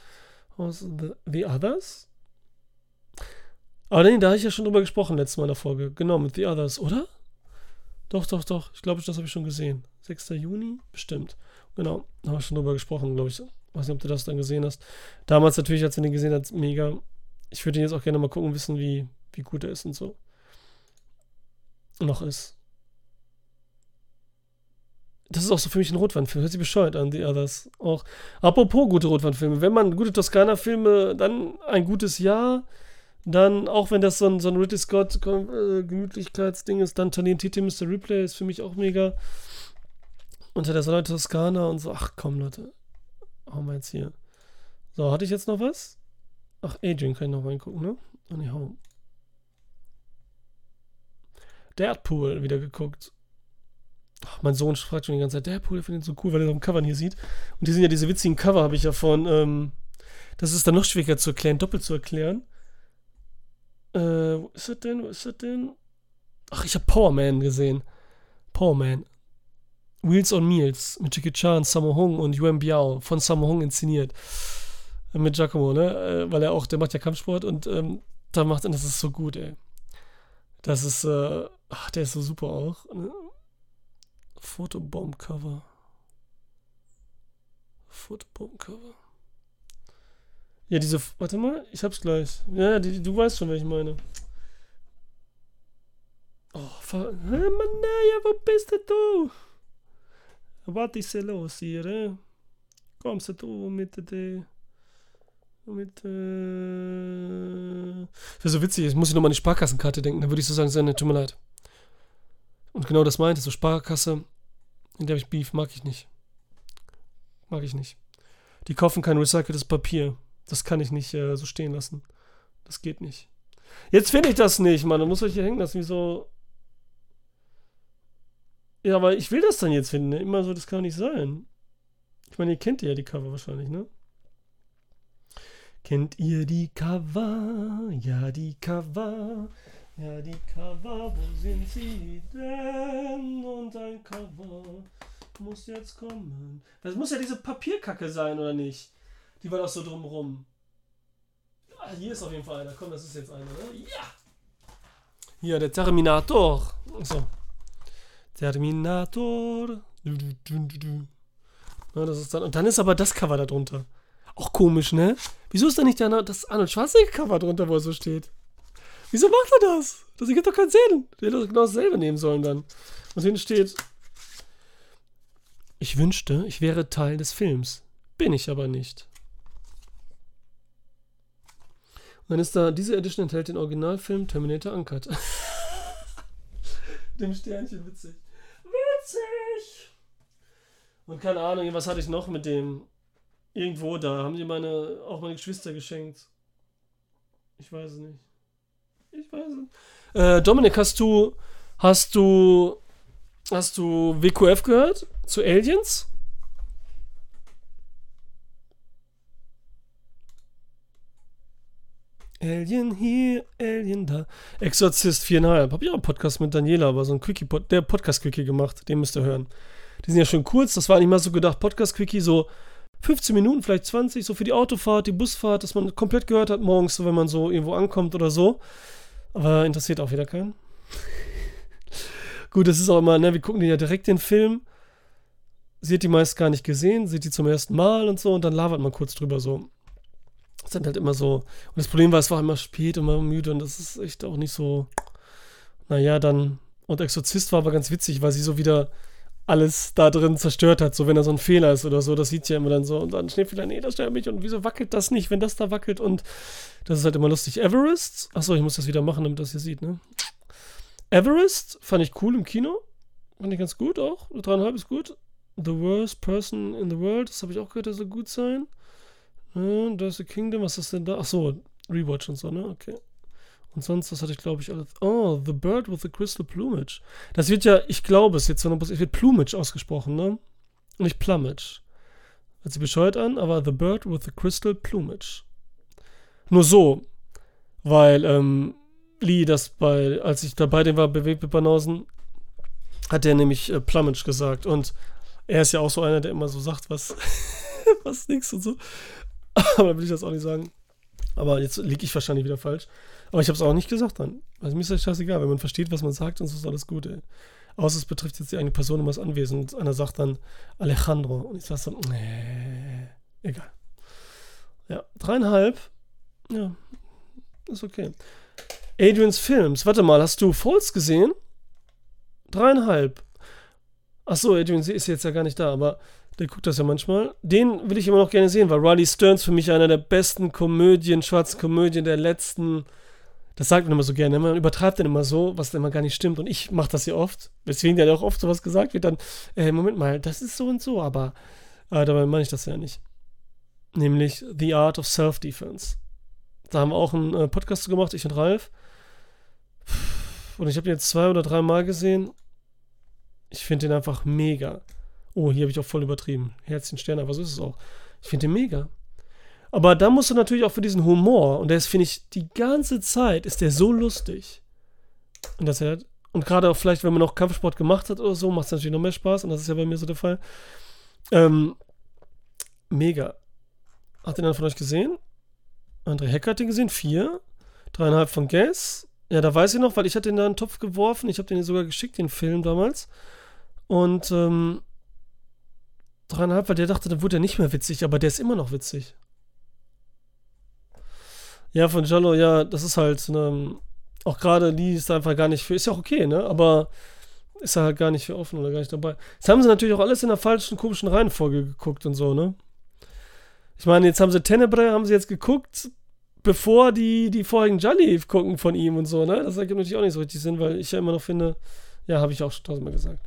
aus the, the Others? Aber nee, da habe ich ja schon drüber gesprochen letztes Mal in der Folge. Genau, mit The Others, oder? Doch, doch, doch. Ich glaube, das habe ich schon gesehen. 6. Juni? Bestimmt. Genau, da habe ich schon drüber gesprochen, glaube ich. Weiß nicht, ob du das dann gesehen hast. Damals natürlich, als du den gesehen hast, mega. Ich würde jetzt auch gerne mal gucken, wissen, wie, wie gut er ist und so. Noch ist. Das ist auch so für mich ein Rotwandfilm. Hört sich bescheuert an, die Others. Auch. Apropos gute Rotwandfilme. Wenn man gute Toskana-Filme, dann ein gutes Jahr. Dann, auch wenn das so ein, so ein Ridley Scott äh, Gemütlichkeitsding ist, dann Talentite Mr. Replay ist für mich auch mega. Unter der Sonne Toskana und so. Ach komm, Leute haben wir jetzt hier. So, hatte ich jetzt noch was? Ach, Adrian kann ich noch reingucken, ne? Oh ne, hau. Deadpool wieder geguckt. Ach, mein Sohn fragt schon die ganze Zeit, Deadpool, findet so cool, weil er auf dem Cover hier sieht. Und die sind ja diese witzigen Cover, habe ich ja von, ähm, das ist dann noch schwieriger zu erklären, doppelt zu erklären. Äh, wo ist das denn? Wo ist das denn? Ach, ich habe Power Man gesehen. Power Man. Wheels on Meals mit Jackie Chan, Sammo Hung und Yuan Biao von Sammo Hung inszeniert. Mit Giacomo, ne? Äh, weil er auch, der macht ja Kampfsport und ähm, da macht er, das ist so gut, ey. Das ist, äh, ach, der ist so super auch. Ne? Fotobomb-Cover. Fotobomb-Cover. Ja, diese, warte mal, ich hab's gleich. Ja, die, du weißt schon, wer ich meine. Oh, Mann, naja, wo bist du? Was ist los hier? Eh? Kommst du mit der. Mit. Äh. Das so witzig, jetzt muss ich nochmal an die Sparkassenkarte denken. Dann würde ich so sagen: Sende, tut mir leid. Und genau das meinte, so Sparkasse, in der habe ich Beef, mag ich nicht. Mag ich nicht. Die kaufen kein recyceltes Papier. Das kann ich nicht äh, so stehen lassen. Das geht nicht. Jetzt finde ich das nicht, Mann. Da muss ich hier hängen lassen, wie so ja, aber ich will das dann jetzt finden. Ne? Immer so, das kann nicht sein. Ich meine, ihr kennt ja die Cover wahrscheinlich, ne? Kennt ihr die Cover? Ja, die Cover. Ja, die Cover, wo sind sie denn? Und ein Cover muss jetzt kommen. Das muss ja diese Papierkacke sein, oder nicht? Die war doch so drumrum. Ah, hier ist auf jeden Fall einer. Komm, das ist jetzt einer, ne? Ja! Hier, der Terminator. So. Terminator. Ja, das ist dann, und dann ist aber das Cover da drunter. Auch komisch, ne? Wieso ist da nicht der, das Arnold Schwarzenegger-Cover drunter, wo er so steht? Wieso macht er das? Das ergibt doch keinen Sinn. Der hätte genau dasselbe nehmen sollen dann. Und hinten steht: Ich wünschte, ich wäre Teil des Films. Bin ich aber nicht. Und dann ist da, diese Edition enthält den Originalfilm Terminator Uncut. Dem Sternchen, witzig witzig. Und keine Ahnung, was hatte ich noch mit dem? Irgendwo da. Haben die meine, auch meine Geschwister geschenkt. Ich weiß es nicht. Ich weiß es nicht. Äh, Dominik, hast du, hast du, hast du WQF gehört? Zu Aliens? Alien hier, Alien da. Exorzist 4,5. Hab ich auch einen Podcast mit Daniela, aber so ein Quickie, der Podcast-Quickie gemacht. Den müsst ihr hören. Die sind ja schon kurz. Das war nicht mal so gedacht. Podcast-Quickie so 15 Minuten, vielleicht 20, so für die Autofahrt, die Busfahrt, dass man komplett gehört hat morgens, so wenn man so irgendwo ankommt oder so. Aber interessiert auch wieder keinen. Gut, das ist auch immer, ne, wir gucken ja direkt den Film. Sie hat die meist gar nicht gesehen, sieht die zum ersten Mal und so und dann labert man kurz drüber so. Das sind halt immer so. Und das Problem war, es war immer spät, immer müde und das ist echt auch nicht so. Naja, dann. Und Exorzist war aber ganz witzig, weil sie so wieder alles da drin zerstört hat, so wenn da so ein Fehler ist oder so, das sieht ja immer dann so und dann Schneefehler, nee, das stört mich und wieso wackelt das nicht, wenn das da wackelt und das ist halt immer lustig. Everest, achso, ich muss das wieder machen, damit das hier sieht, ne? Everest fand ich cool im Kino, fand ich ganz gut auch, dreieinhalb ist gut. The Worst Person in the World, das habe ich auch gehört, der soll gut sein. Da ist The Kingdom, was ist denn da? Achso, Rewatch und so, ne? Okay. Und sonst, was hatte ich, glaube ich, alles. Oh, The Bird with the Crystal Plumage. Das wird ja, ich glaube es jetzt, es wird Plumage ausgesprochen, ne? Nicht Plumage. Hört sich bescheuert an, aber The Bird with the Crystal Plumage. Nur so, weil ähm, Lee das bei, als ich dabei den war, bewegt mit Banausen, hat der nämlich äh, Plumage gesagt. Und er ist ja auch so einer, der immer so sagt, was, was nix und so. Aber will ich das auch nicht sagen. Aber jetzt liege ich wahrscheinlich wieder falsch. Aber ich habe es auch nicht gesagt dann. Also mir ist das scheißegal, wenn man versteht, was man sagt, dann ist alles gut, ey. Außer es betrifft jetzt die eine Person und was anwesend. Und einer sagt dann Alejandro. Und ich sage so, nee, egal. Ja, dreieinhalb. Ja, ist okay. Adrians Films. Warte mal, hast du Falls gesehen? Dreieinhalb. Achso, Adrian ist jetzt ja gar nicht da, aber der guckt das ja manchmal. Den will ich immer noch gerne sehen, weil Riley Stearns für mich einer der besten Komödien, schwarzen Komödien der letzten. Das sagt man immer so gerne. Man übertreibt dann immer so, was dann immer gar nicht stimmt. Und ich mache das ja oft. Deswegen ja auch oft sowas gesagt wird, dann, äh, Moment mal, das ist so und so, aber äh, dabei meine ich das ja nicht. Nämlich The Art of Self-Defense. Da haben wir auch einen äh, Podcast gemacht, ich und Ralf. Und ich habe den jetzt zwei oder drei Mal gesehen. Ich finde den einfach mega. Oh, hier habe ich auch voll übertrieben. Herzchen Sterne, aber so ist es auch. Ich finde den mega. Aber da musst du natürlich auch für diesen Humor, und der ist, finde ich, die ganze Zeit ist der so lustig. Und das halt, und gerade auch vielleicht, wenn man noch Kampfsport gemacht hat oder so, macht es natürlich noch mehr Spaß, und das ist ja bei mir so der Fall. Ähm, mega. Hat den einer von euch gesehen? André Hecker hat den gesehen, vier. Dreieinhalb von Guess. Ja, da weiß ich noch, weil ich hatte den da in den Topf geworfen. Ich habe den sogar geschickt, den Film damals. Und ähm, dreieinhalb, weil der dachte, dann wurde er nicht mehr witzig, aber der ist immer noch witzig. Ja, von Jallo, ja, das ist halt, ne, auch gerade Lee ist da einfach gar nicht für, ist ja auch okay, ne, aber ist er halt gar nicht für offen oder gar nicht dabei. Jetzt haben sie natürlich auch alles in der falschen, komischen Reihenfolge geguckt und so, ne. Ich meine, jetzt haben sie Tenebre, haben sie jetzt geguckt, bevor die, die vorigen Jolly gucken von ihm und so, ne. Das ergibt natürlich auch nicht so richtig Sinn, weil ich ja immer noch finde, ja, habe ich auch schon tausendmal gesagt.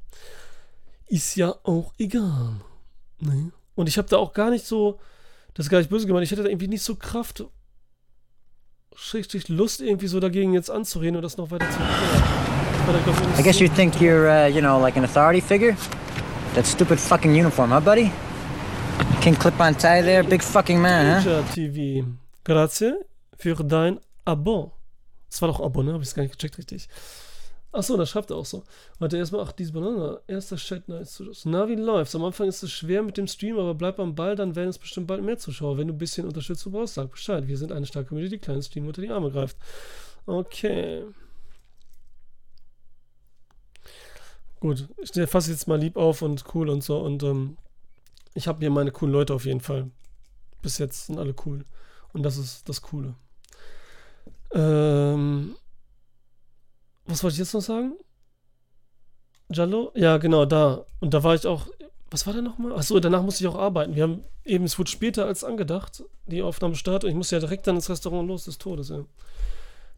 Ist ja auch egal. Nee. Und ich habe da auch gar nicht so, das ist gar nicht böse gemeint, ich hätte da irgendwie nicht so Kraft, schrägstrich Lust irgendwie so dagegen jetzt anzureden und das noch weiter zu I guess you think you're, uh, you know, like an authority figure? That stupid fucking uniform, huh, buddy? King Clip-on tie there, big fucking man, huh? TV. Grazie für dein Abo. Das war doch Abo, ne? Hab ich gar nicht gecheckt richtig. Achso, das schreibt er auch so. Warte, erstmal, ach, diese Banane. Erster Chat, nice. Na, wie läuft's? Am Anfang ist es schwer mit dem Stream, aber bleib am Ball, dann werden es bestimmt bald mehr Zuschauer. Wenn du ein bisschen Unterstützung brauchst, sag Bescheid. Wir sind eine starke Community, die kleinen Stream unter die Arme greift. Okay. Gut, ich fasse jetzt mal lieb auf und cool und so. Und ähm, ich habe hier meine coolen Leute auf jeden Fall. Bis jetzt sind alle cool. Und das ist das Coole. Ähm, was wollte ich jetzt noch sagen? Jallo? Ja, genau, da. Und da war ich auch. Was war da nochmal? Achso, danach musste ich auch arbeiten. Wir haben eben, es wurde später als angedacht, die Aufnahme startet. Und ich musste ja direkt dann ins Restaurant los des Todes, ja.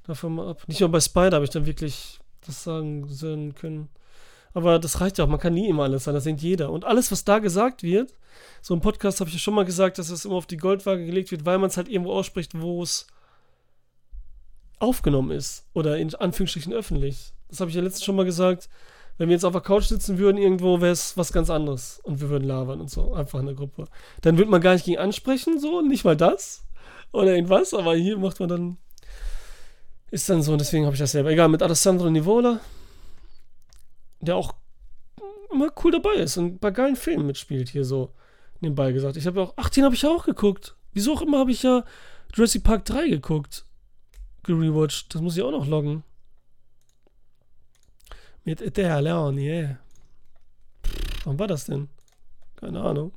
Davon mal ab. Nicht nur bei Spider habe ich dann wirklich das sagen können. Aber das reicht ja auch. Man kann nie immer alles sein. Das denkt jeder. Und alles, was da gesagt wird, so im Podcast habe ich ja schon mal gesagt, dass es immer auf die Goldwaage gelegt wird, weil man es halt irgendwo ausspricht, wo es aufgenommen ist oder in Anführungsstrichen öffentlich. Das habe ich ja letztens schon mal gesagt. Wenn wir jetzt auf der Couch sitzen würden irgendwo, wäre es was ganz anderes und wir würden labern und so, einfach in der Gruppe. Dann würde man gar nicht gegen ansprechen, so, nicht mal das oder irgendwas, aber hier macht man dann, ist dann so und deswegen habe ich das selber. Egal, mit Alessandro Nivola, der auch immer cool dabei ist und bei geilen Filmen mitspielt, hier so nebenbei gesagt. Ich habe ja auch, ach, den habe ich ja auch geguckt. Wieso auch immer habe ich ja Jurassic Park 3 geguckt gerewatcht. Das muss ich auch noch loggen. Mit Etea Leoni, yeah. Wann war das denn? Keine Ahnung.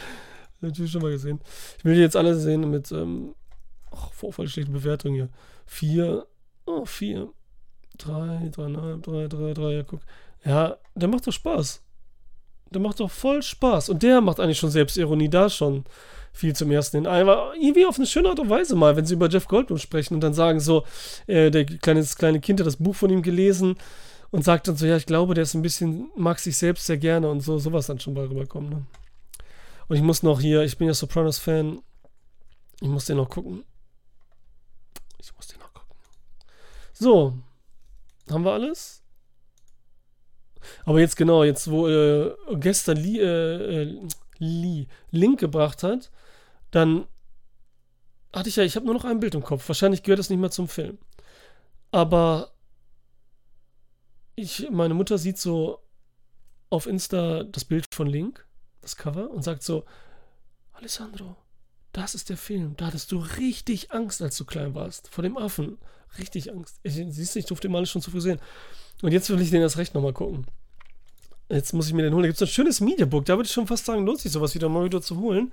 Natürlich schon mal gesehen. Ich will die jetzt alle sehen mit, ähm, ach, voll schlechte Bewertung hier. Vier, oh, vier, drei, dreieinhalb, drei, drei, drei, ja, guck. Ja, der macht doch Spaß. Der macht doch voll Spaß. Und der macht eigentlich schon Selbstironie da schon viel zum ersten hin. Aber irgendwie auf eine schöne Art und Weise mal, wenn sie über Jeff Goldblum sprechen und dann sagen so, äh, der kleine, das kleine Kind hat das Buch von ihm gelesen und sagt dann so, ja, ich glaube, der ist ein bisschen, mag sich selbst sehr gerne und so, sowas dann schon mal rüberkommen. Ne? Und ich muss noch hier, ich bin ja Sopranos-Fan, ich muss den noch gucken. Ich muss den noch gucken. So, haben wir alles? Aber jetzt genau, jetzt wo äh, gestern Lee, äh, äh, Lee Link gebracht hat, dann hatte ich ja, ich habe nur noch ein Bild im Kopf. Wahrscheinlich gehört das nicht mehr zum Film. Aber ich, meine Mutter sieht so auf Insta das Bild von Link, das Cover, und sagt so, Alessandro, das ist der Film. Da hattest du richtig Angst, als du klein warst. Vor dem Affen. Richtig Angst. Ich, siehst du, ich durfte den mal schon zu früh sehen. Und jetzt will ich den erst recht nochmal gucken. Jetzt muss ich mir den holen. Da gibt es ein schönes Mediabook. Da würde ich schon fast sagen, lohnt sich sowas wieder mal wieder zu holen.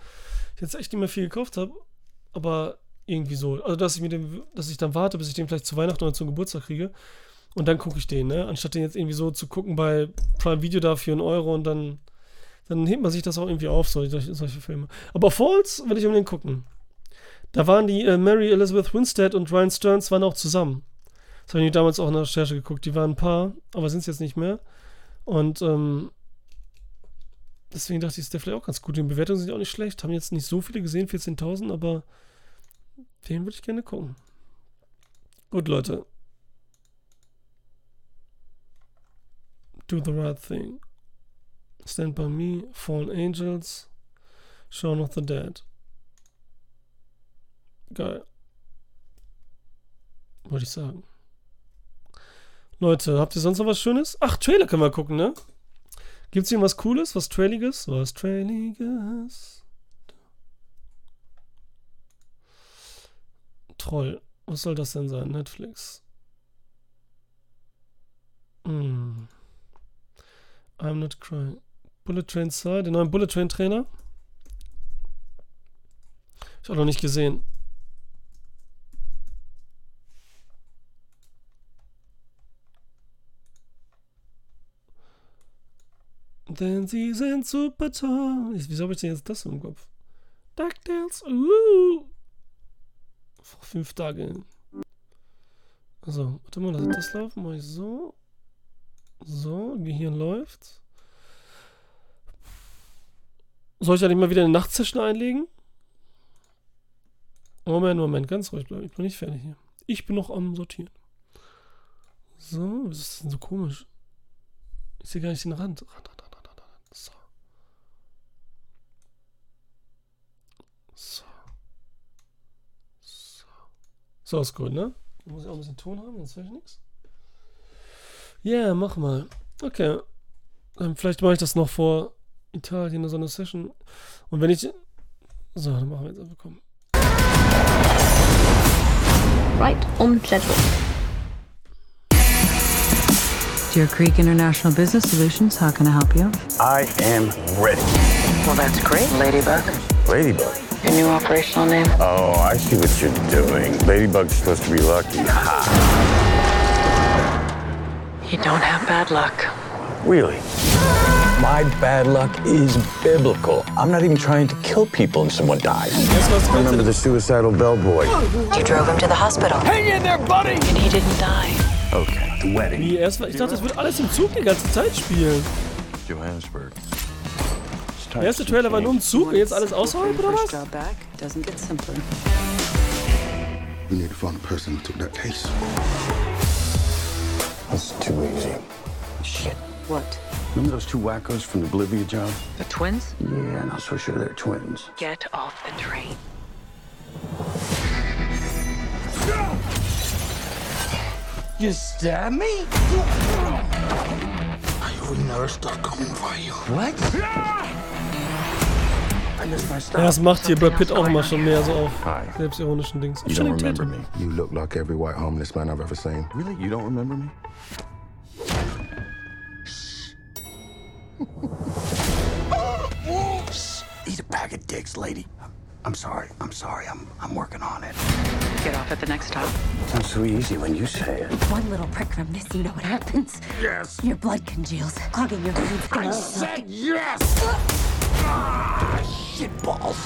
Ich jetzt echt nicht mehr viel gekauft habe. Aber irgendwie so. Also, dass ich mir den, dass ich dann warte, bis ich den vielleicht zu Weihnachten oder zum Geburtstag kriege. Und dann gucke ich den, ne? Anstatt den jetzt irgendwie so zu gucken bei Prime Video da für einen Euro und dann, dann hebt man sich das auch irgendwie auf, solche, solche Filme. Aber Falls will ich um den gucken. Da waren die äh, Mary Elizabeth Winstead und Ryan Stearns waren auch zusammen. Das habe ich damals auch in der Recherche geguckt. Die waren ein Paar, aber sind es jetzt nicht mehr. Und ähm, deswegen dachte ich, ist der vielleicht auch ganz gut. Die Bewertungen sind auch nicht schlecht. Haben jetzt nicht so viele gesehen, 14.000, aber den würde ich gerne gucken. Gut, Leute. Do the Right Thing. Stand By Me, Fallen Angels, Shaun of the Dead. Geil. Wollte ich sagen. Leute, habt ihr sonst noch was Schönes? Ach, Trailer können wir gucken, ne? Gibt's hier was Cooles, was Trailiges? Was Trailiges? Troll. Was soll das denn sein? Netflix. Hm. I'm not crying. Bullet Train Side, den neuen Bullet Train Trainer. Ich habe noch nicht gesehen. Denn sie sind super toll. Wieso habe ich denn jetzt das im Kopf? DuckTales, uh. Vor fünf Tagen. Also, warte mal, lass das laufen. Mach ich so. So, Gehirn läuft. Soll ich eigentlich mal wieder eine Nachtsession einlegen? Moment, Moment, ganz ruhig bleiben. Ich bin nicht fertig hier. Ich bin noch am Sortieren. So, was ist denn so komisch? Ich sehe gar nicht den Rand, Rand, Rand. So. So. So ist gut, ne? Muss ich auch ein bisschen Ton haben, sonst höre ich nichts. Ja, yeah, mach mal. Okay. Dann vielleicht mache ich das noch vor Italien, so eine Session. Und wenn ich. So, dann machen wir jetzt einfach komm. Right on schedule. Deer Creek International Business Solutions, how can I help you? I am ready. Well, that's great, Ladybug. Ladybug. Your new operational name? Oh, I see what you're doing. Ladybug's supposed to be lucky. Ha. You don't have bad luck. Really? My bad luck is biblical. I'm not even trying to kill people and someone dies. Jetzt was Remember the suicidal bellboy? You drove him to the hospital. Hang in there, buddy! And he didn't die. Okay, the wedding. Wie erst Ich dachte, das wird alles im Zug die ganze Zeit spielen. Johannesburg. Der erste Trailer war nur im Zug und jetzt alles außerhalb oder was? Job back doesn't get simpler. We need to find the person who took that case. That's too easy. Shit. What? Remember those two wackos from the Bolivia job? The twins? Yeah, not so sure they're twins. Get off the train. You stab me? I will never stop coming for you. What? Das macht hier Brad Pitt auch schon mehr so auf selbstironischen Dings. You don't remember me. You look like every white homeless man I've ever seen. Really? You don't remember me? Eat a bag of dicks, lady. I'm sorry. I'm sorry. I'm I'm working on it. Get off at the next stop. Sounds so easy when you say it. One little prick from this, you know what happens? Yes. Your blood congeals, clogging your veins. I said yes. Ah, shit balls.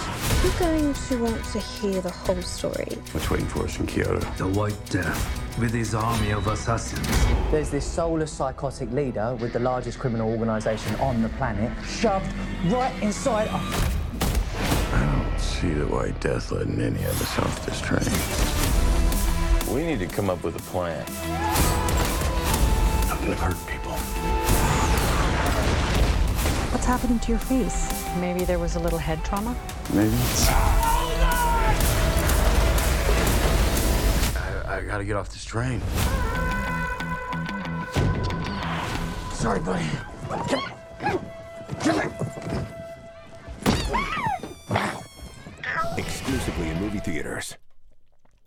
You're going to want to hear the whole story. What's waiting for us in Kyoto? The White Death, with his army of assassins. There's this soulless psychotic leader with the largest criminal organization on the planet shoved right inside us. I don't see the White Death letting any of us off this train. We need to come up with a plan. I'm gonna hurt people. What's happening to your face? Maybe there was a little head trauma? Maybe. I, I gotta get off this train. Sorry, buddy. Exclusively in movie theaters.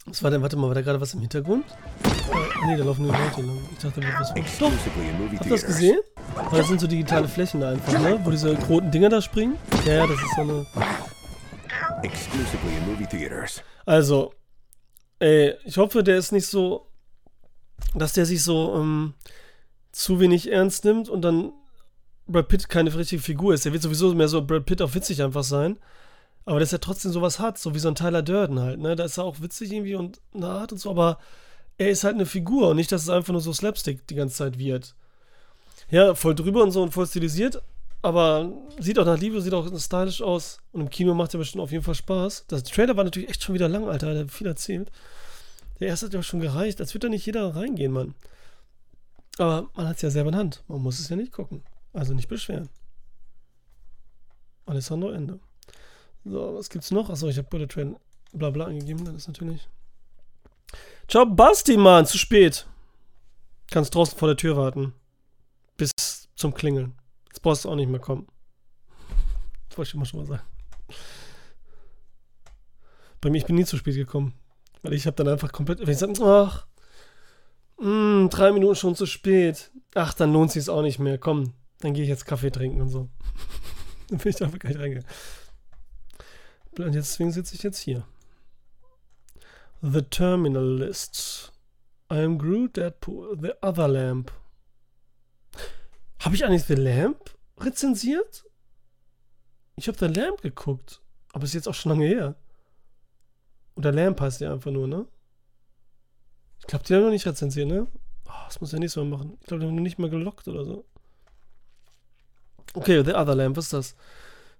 Was war denn, warte mal, war da gerade was im Hintergrund? Äh, nee, da laufen nur Leute lang. Ich dachte, da wird was. Doch, habt ihr das gesehen? Weil das sind so digitale Flächen da einfach, ne? Wo diese roten Dinger da springen. Ja, ja, das ist so eine. Exclusively in movie theaters. Also, ey, ich hoffe, der ist nicht so, dass der sich so ähm, zu wenig ernst nimmt und dann Brad Pitt keine richtige Figur ist. Der wird sowieso mehr so Brad Pitt auch witzig einfach sein. Aber dass er trotzdem sowas hat, so wie so ein Tyler Durden halt, ne? Da ist er auch witzig irgendwie und eine Art und so, aber er ist halt eine Figur und nicht, dass es einfach nur so Slapstick die ganze Zeit wird. Ja, voll drüber und so und voll stilisiert, aber sieht auch nach Liebe, sieht auch stylisch aus und im Kino macht er bestimmt auf jeden Fall Spaß. Das Trailer war natürlich echt schon wieder lang, Alter, der hat viel erzählt. Der erste hat ja auch schon gereicht, als würde da nicht jeder reingehen, Mann. Aber man hat es ja selber in Hand, man muss es ja nicht gucken, also nicht beschweren. Alessandro Ende. So, was gibt's noch? Achso, ich habe Bullet Train bla bla angegeben, dann ist natürlich. Ciao, Basti, Mann, zu spät. Kannst draußen vor der Tür warten. Bis zum Klingeln. Jetzt brauchst du auch nicht mehr kommen. Das wollte ich immer schon mal sagen. Bei mir, ich bin nie zu spät gekommen. Weil ich habe dann einfach komplett. Wenn ich sage, ach, mh, drei Minuten schon zu spät. Ach, dann lohnt sich auch nicht mehr. Komm, dann gehe ich jetzt Kaffee trinken und so. dann bin ich einfach gar nicht reingegangen. Und deswegen sitze ich jetzt hier. The Terminal List. I am Groot, Deadpool, The Other Lamp. Habe ich eigentlich The Lamp rezensiert? Ich habe The Lamp geguckt. Aber ist jetzt auch schon lange her. Oder Lamp heißt der einfach nur, ne? Ich glaube, die haben noch nicht rezensiert, ne? Oh, das muss ja nicht so machen. Ich glaube, die haben noch nicht mal gelockt oder so. Okay, The Other Lamp, was ist das?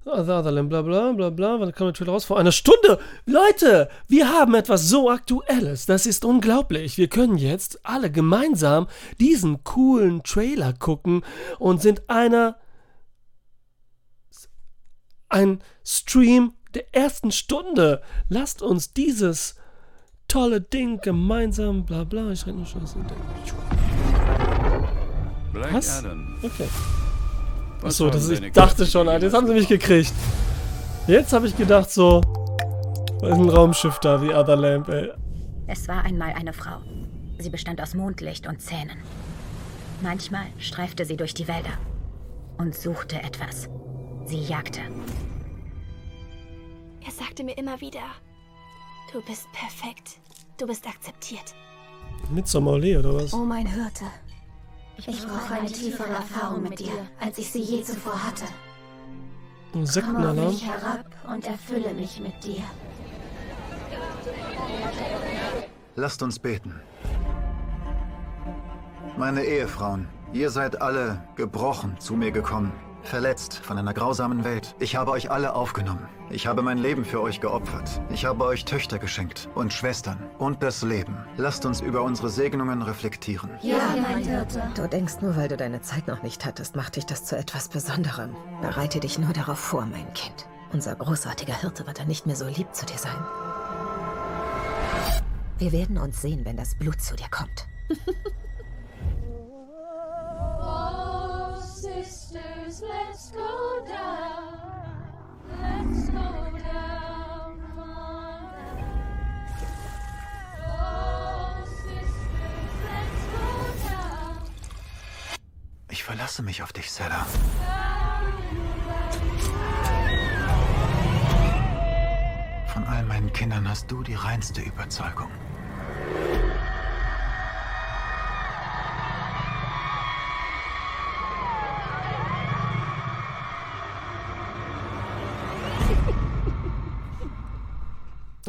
The Other Lamp, bla bla bla bla. Wann kam der Trailer raus? Vor einer Stunde! Leute, wir haben etwas so Aktuelles. Das ist unglaublich. Wir können jetzt alle gemeinsam diesen coolen Trailer gucken und sind einer. ein Stream der ersten Stunde. Lasst uns dieses tolle Ding gemeinsam, bla bla. Ich rede nur Scheiße. Was? Okay. Achso, das ich dachte schon, Alter. Jetzt haben sie mich gekriegt. Jetzt habe ich gedacht, so. Da ist ein Raumschiff da, wie Other Lamp, ey. Es war einmal eine Frau. Sie bestand aus Mondlicht und Zähnen. Manchmal streifte sie durch die Wälder und suchte etwas. Sie jagte. Er sagte mir immer wieder, du bist perfekt. Du bist akzeptiert. Midsommar Ole, oder was? Oh mein Hirte. Ich brauche eine tiefere Erfahrung mit dir, als ich sie je zuvor hatte. Ein Komm auf Sektenalarm. mich herab und erfülle mich mit dir. Lasst uns beten. Meine Ehefrauen, ihr seid alle gebrochen zu mir gekommen, verletzt von einer grausamen Welt. Ich habe euch alle aufgenommen. Ich habe mein Leben für euch geopfert. Ich habe euch Töchter geschenkt und Schwestern und das Leben. Lasst uns über unsere Segnungen reflektieren. Ja, mein Hirte. Du denkst nur, weil du deine Zeit noch nicht hattest, macht dich das zu etwas Besonderem. Bereite dich nur darauf vor, mein Kind. Unser großartiger Hirte wird dann nicht mehr so lieb zu dir sein. Wir werden uns sehen, wenn das Blut zu dir kommt. Oh, sisters, is let's go down. Let's go down. Oh, sisters, let's go down. Ich verlasse mich auf dich, Sarah. Von all meinen Kindern hast du die reinste Überzeugung.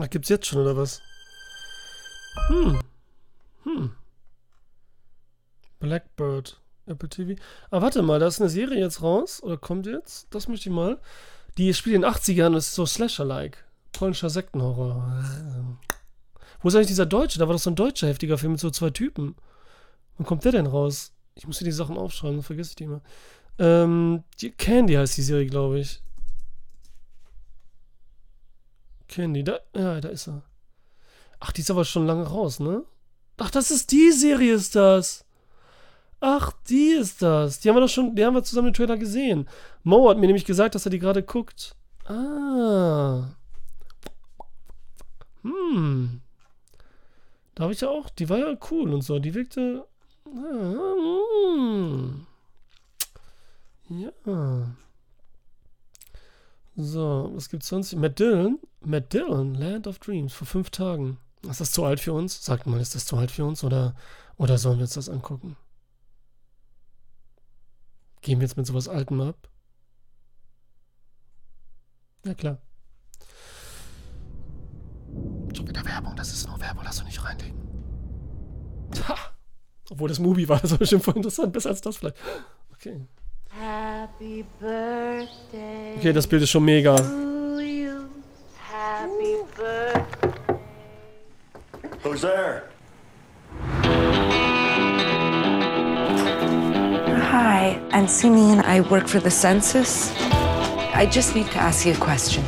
Ach, gibt's jetzt schon, oder was? Hm. Hm. Blackbird. Apple TV. Ah, warte mal, da ist eine Serie jetzt raus. Oder kommt jetzt? Das möchte ich mal. Die spielt in den 80ern und ist so Slasher-like. Polnischer Sektenhorror. Wo ist eigentlich dieser Deutsche? Da war doch so ein deutscher heftiger Film mit so zwei Typen. Wann kommt der denn raus? Ich muss hier die Sachen aufschreiben, dann vergesse ich die immer. Ähm, Candy heißt die Serie, glaube ich. Candy, da, ja, da ist er. Ach, die ist aber schon lange raus, ne? Ach, das ist die Serie, ist das. Ach, die ist das. Die haben wir doch schon, die haben wir zusammen im Trailer gesehen. Mo hat mir nämlich gesagt, dass er die gerade guckt. Ah. Hm. Da habe ich ja auch, die war ja cool und so. Die wirkte. Ah, hm. Ja. So, was gibt's sonst? Matt Dillon? Matt Dillon, Land of Dreams, vor fünf Tagen. Ist das zu alt für uns? Sagt mal, ist das zu alt für uns oder, oder sollen wir uns das angucken? Gehen wir jetzt mit sowas Altem ab? Ja, klar. Schon wieder Werbung, das ist nur Werbung, lass du nicht reinlegen. Ha! Obwohl das Movie war, das war bestimmt voll interessant, besser als das vielleicht. Okay. Happy birthday. Okay, das Bild ist schon mega. Happy birthday. Who's there? Hi, I'm Simi and I work for the census. I just need to ask you a question.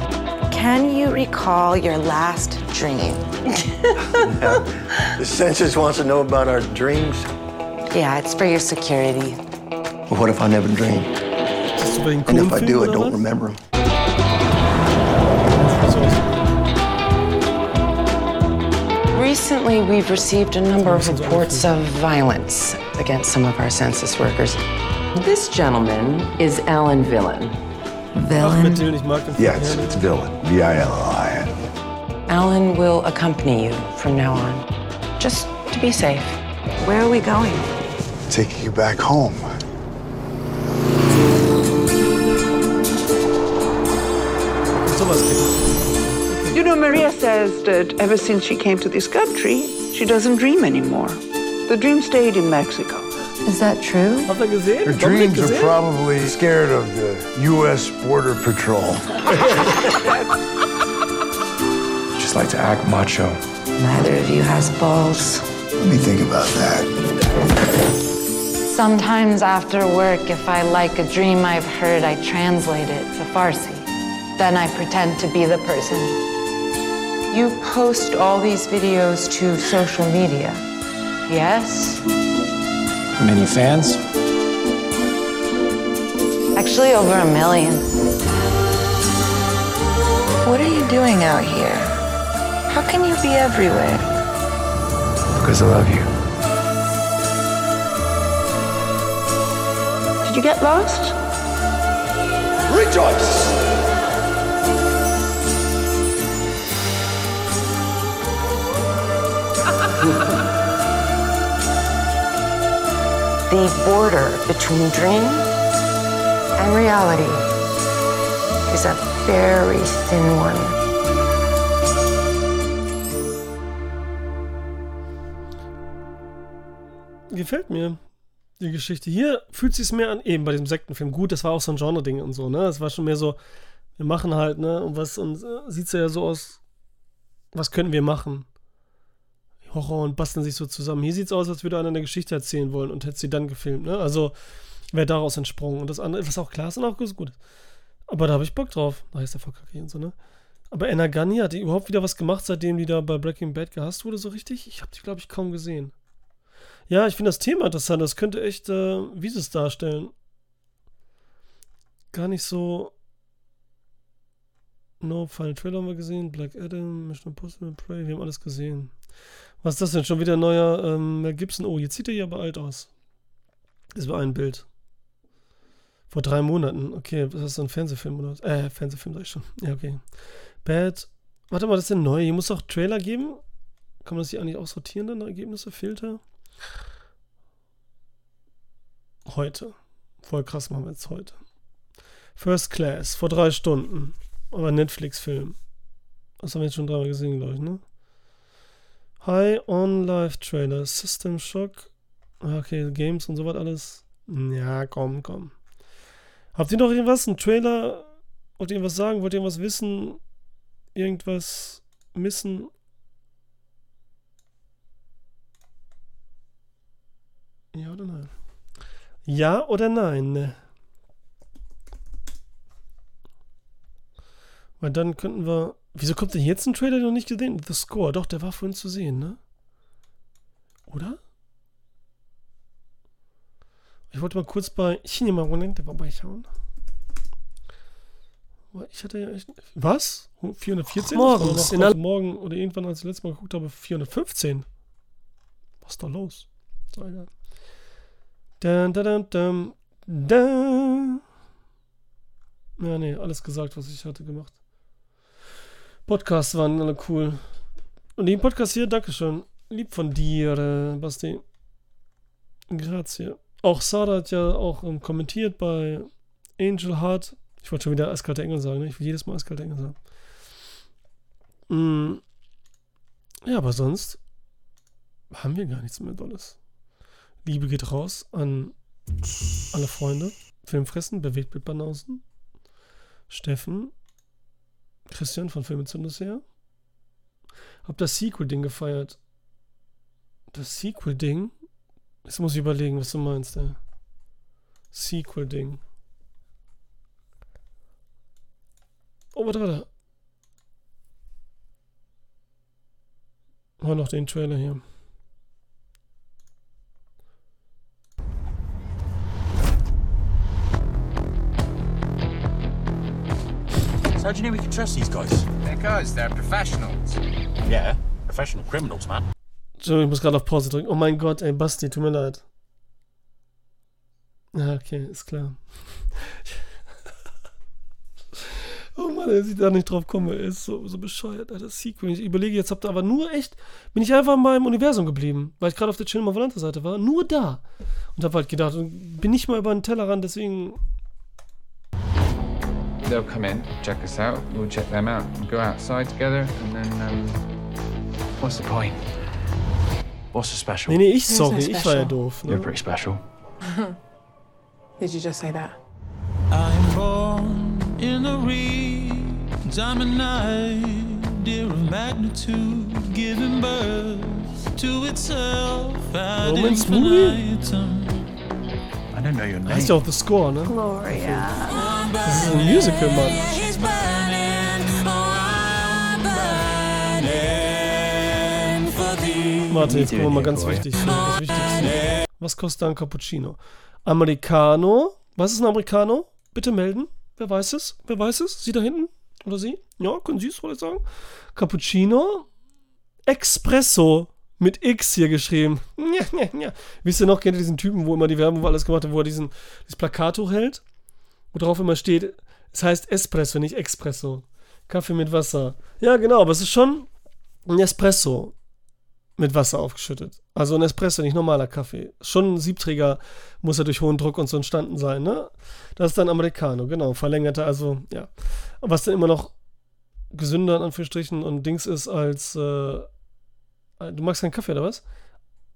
Can you recall your last dream? The census wants to know about our dreams. Yeah, it's for your security. Well, what if I never dream? Ist das über den And if I do, I don't oder remember them. Recently, we've received a number of reports of violence against some of our census workers. This gentleman is Alan Villan. Ach, mit Dillon, ich mag den Film Yes, gerne. it's Villain. V-I-L-L-I-N. Alan will accompany you from now on, just to be safe. Where are we going? Taking you back home. Sowas You know, Maria says that ever since she came to this country, she doesn't dream anymore. The dream stayed in Mexico. Is that true? Habt ihr gesehen? Her dreams are probably scared of the U.S. Border Patrol. Just like to act macho. Neither of you has balls. Let me think about that. Sometimes after work, if I like a dream I've heard, I translate it to Farsi. Then I pretend to be the person. You post all these videos to social media. Yes? Many fans? Actually, over a million. What are you doing out here? How can you be everywhere? Because I love you. Did you get lost? Rejoice! The border between dream and reality is a very thin one. Gefällt mir die Geschichte. Hier fühlt sich mehr an, eben bei diesem Sektenfilm. Gut, das war auch so ein Genre-Ding und so, ne? Es war schon mehr so, wir machen halt, ne? Und was, und äh, sieht ja so aus, was können wir machen? Horror und basteln sich so zusammen. Hier sieht es aus, als würde einer eine Geschichte erzählen wollen und hätte sie dann gefilmt, ne? Also wäre daraus entsprungen. Und das andere, was auch klar ist und auch gut ist. Aber da habe ich Bock drauf. Da heißt der VKG und so, ne? Aber Anna Gunny hat die überhaupt wieder was gemacht, seitdem die da bei Breaking Bad gehasst wurde, so richtig? Ich habe die, glaube ich, kaum gesehen. Ja, ich finde das Thema interessant. Das könnte echt äh, wie sie es darstellen. Gar nicht so. No, Final Trailer haben wir gesehen. Black Adam, Mission Impossible, Prey, wir haben alles gesehen. Was ist das denn? Schon wieder ein neuer ähm, Mel Gibson? Oh, jetzt sieht er hier aber alt aus. Das war ein Bild. Vor drei Monaten. Okay, was ist das, so ein Fernsehfilm oder was? Äh, Fernsehfilm sag ich schon. Ja, okay. Bad Warte mal, das ist der neue. Hier muss auch Trailer geben. Kann man das hier eigentlich aussortieren dann, Ergebnisse, Filter? Heute. Voll krass machen wir jetzt heute. First Class, vor drei Stunden. Aber Netflix-Film. Das haben wir jetzt schon dreimal gesehen, glaube ich, ne? High on Live Trailer, System Shock. Okay, Games und so was alles. Ja, komm, komm. Habt ihr noch irgendwas? Ein Trailer? Wollt ihr irgendwas sagen? Wollt ihr irgendwas wissen? Irgendwas missen? Ja oder nein? Ja oder nein? Ne? Weil dann könnten wir. Wieso kommt denn jetzt ein Trailer, den noch nicht gesehen? The Score. Doch, der war vorhin zu sehen, ne? Oder? Ich wollte mal kurz bei Cinema Ronente vorbeischauen. Ich hatte ja echt. Was? 414? Morgens, heute Morgen oder irgendwann, als ich das letzte Mal geguckt habe, 415. Was ist da los? Doch egal. Dun, dun, dun, dun, dun. Ja, nee, alles gesagt, was ich hatte gemacht. Podcasts waren alle cool. Und den Podcast hier, Dankeschön. Lieb von dir, äh, Basti. Grazie. Auch Sarah hat ja auch ähm, kommentiert bei Angel Heart. Ich wollte schon wieder eiskalte Engel sagen, ne? Ich will jedes Mal eiskalte Engel sagen. Mm. Ja, aber sonst haben wir gar nichts mehr Dolles. Liebe geht raus an alle Freunde. Filmfressen, bewegt mit Banausen. Steffen, Christian von Filmezündnis her. Hab das Sequel-Ding gefeiert. Das Sequel-Ding? Jetzt muss ich überlegen, was du meinst, ey. Sequel-Ding. Oh, warte, warte. Hör noch den Trailer hier. How do you know we can trust these guys? Because they're professionals. Yeah, professional criminals, man. Entschuldigung, ich muss gerade auf Pause drücken. Oh mein Gott, ey, Basti, tut mir leid. Ja, okay, ist klar. oh Mann, dass ich da nicht drauf komme, er ist so, so bescheuert, Alter. Sequel. Ich überlege, jetzt habt ihr aber nur echt, bin ich einfach mal im Universum geblieben, weil ich gerade auf der Cinema Volante Seite war, nur da. Und hab halt gedacht, bin nicht mal über den Tellerrand, deswegen They'll come in, check us out, we'll check them out, and go outside together, and then, um, what's the point? What's so special? Nee, nee, ich, There's sorry, no ich war ja doof. Ne? You're pretty special. Did you just say that? I'm born in a diamond idea of magnitude, giving birth to itself. ad Romance movie? Don't know your name. Heißt ja auch The Score, ne? Gloria. Das ist ein Musical, Mann. Warte, jetzt gucken wir mal ganz wichtig. Das Wichtigste. Was kostet ein Cappuccino? Americano. Was ist ein Americano? Bitte melden. Wer weiß es? Wer weiß es? Sie da hinten? Oder Sie? Ja, können Sie es vielleicht sagen? Cappuccino. Espresso. Mit X hier geschrieben. Ja, ja, ja. Wisst ihr noch, kennt ihr diesen Typen, wo immer die Werbung wo alles gemacht hat, wo er diesen, dieses Plakat hochhält? Wo drauf immer steht, es heißt Espresso, nicht Espresso. Kaffee mit Wasser. Ja, genau, aber es ist schon ein Espresso mit Wasser aufgeschüttet. Also ein Espresso, nicht normaler Kaffee. Schon ein Siebträger muss ja durch hohen Druck und so entstanden sein, ne? Das ist dann Americano, genau. Verlängerte, also, ja. Was dann immer noch gesünder, in Anführungsstrichen, und Dings ist als, äh, du magst keinen Kaffee, oder was?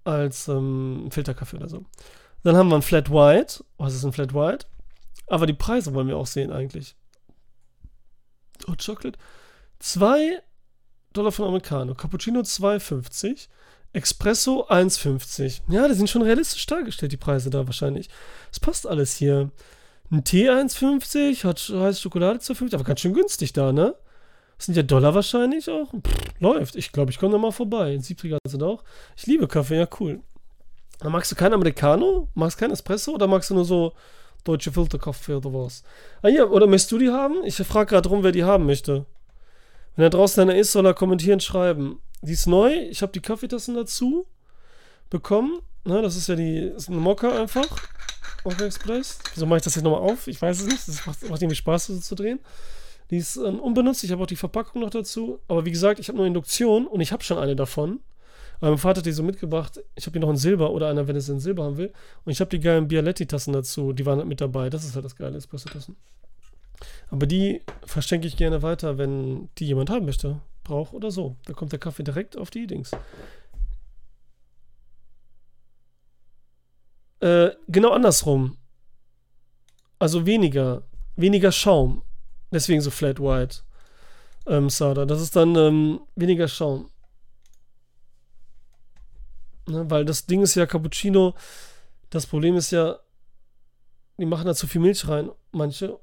Als ähm, Filterkaffee oder so. Dann haben wir ein Flat White. Was ist ein Flat White? Aber die Preise wollen wir auch sehen eigentlich. Hot Chocolate. 2 Dollar von Americano. Cappuccino 2,50. Espresso 1,50. Ja, die sind schon realistisch dargestellt, die Preise da wahrscheinlich. Es passt alles hier. Ein Tee 1,50, hat heiße Schokolade 2,50, aber ganz schön günstig da, ne? Das sind ja Dollar wahrscheinlich auch. Pff, läuft. Ich glaube, ich komme da mal vorbei. Siebträger sind auch. Ich liebe Kaffee, ja, cool. Dann magst du keinen Americano? Magst keinen Espresso? Oder magst du nur so deutsche Filterkaffee oder was? Ah ja, oder möchtest du die haben? Ich frage gerade rum, wer die haben möchte. Wenn er draußen einer ist, soll er kommentieren, schreiben. Die ist neu. Ich habe die Kaffeetassen dazu bekommen. Ne, das ist ja die ist eine Mokka einfach. Mokka Express. Wieso mache ich das jetzt nochmal auf? Ich weiß es nicht. Das macht, macht irgendwie Spaß, das zu drehen. Die ist ähm, unbenutzt, ich habe auch die Verpackung noch dazu. Aber wie gesagt, ich habe nur Induktion und ich habe schon eine davon. Aber mein Vater hat die so mitgebracht. Ich habe die noch in Silber oder einer, wenn es in Silber haben will. Und ich habe die geilen Bialetti-Tassen dazu. Die waren halt mit dabei. Das ist halt das geile Espresso-Tassen. Aber die verschenke ich gerne weiter, wenn die jemand haben möchte. Braucht oder so. Da kommt der Kaffee direkt auf die Dings. Äh, genau andersrum. Also weniger. Weniger Schaum. Deswegen so Flat White. Ähm, Sada. Das ist dann ähm, weniger Schaum. Ne, weil das Ding ist ja Cappuccino. Das Problem ist ja, die machen da zu viel Milch rein, manche.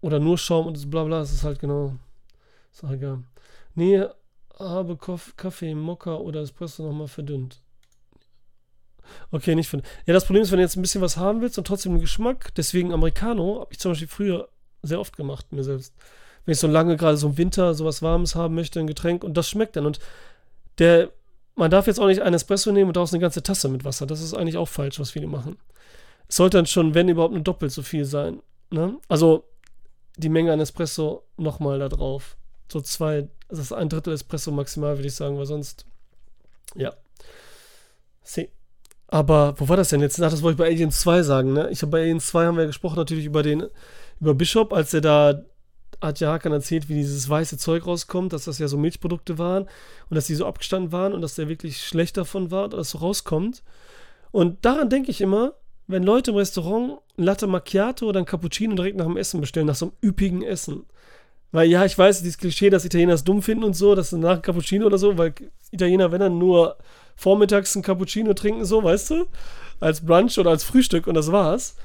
Oder nur Schaum und das Blabla, das ist halt genau. Ist auch egal. Nee, habe Kaffee, Mokka oder Espresso nochmal verdünnt. Okay, nicht verdünnt. Ja, das Problem ist, wenn du jetzt ein bisschen was haben willst und trotzdem den Geschmack, deswegen Americano, habe ich zum Beispiel früher sehr oft gemacht, mir selbst. Wenn ich so lange, gerade so im Winter, sowas Warmes haben möchte, ein Getränk und das schmeckt dann. Und der, man darf jetzt auch nicht einen Espresso nehmen und daraus eine ganze Tasse mit Wasser. Das ist eigentlich auch falsch, was viele machen. Es sollte dann schon, wenn überhaupt, nur doppelt so viel sein. Ne? Also die Menge an Espresso nochmal da drauf. So zwei, das ist ein Drittel Espresso maximal, würde ich sagen, weil sonst, ja. See. Aber wo war das denn jetzt? Ach, das wollte ich bei Aliens 2 sagen, ne? Ich habe bei Aliens 2 haben wir gesprochen natürlich über den, über Bishop, als er da hat ja Hakan erzählt, wie dieses weiße Zeug rauskommt, dass das ja so Milchprodukte waren und dass die so abgestanden waren und dass der wirklich schlecht davon war, dass so rauskommt. Und daran denke ich immer, wenn Leute im Restaurant ein Latte Macchiato oder ein Cappuccino direkt nach dem Essen bestellen, nach so einem üppigen Essen. Weil ja, ich weiß, dieses Klischee, dass Italiener es dumm finden und so, dass nach einem Cappuccino oder so, weil Italiener, wenn dann nur vormittags ein Cappuccino trinken, so, weißt du, als Brunch oder als Frühstück und das war's.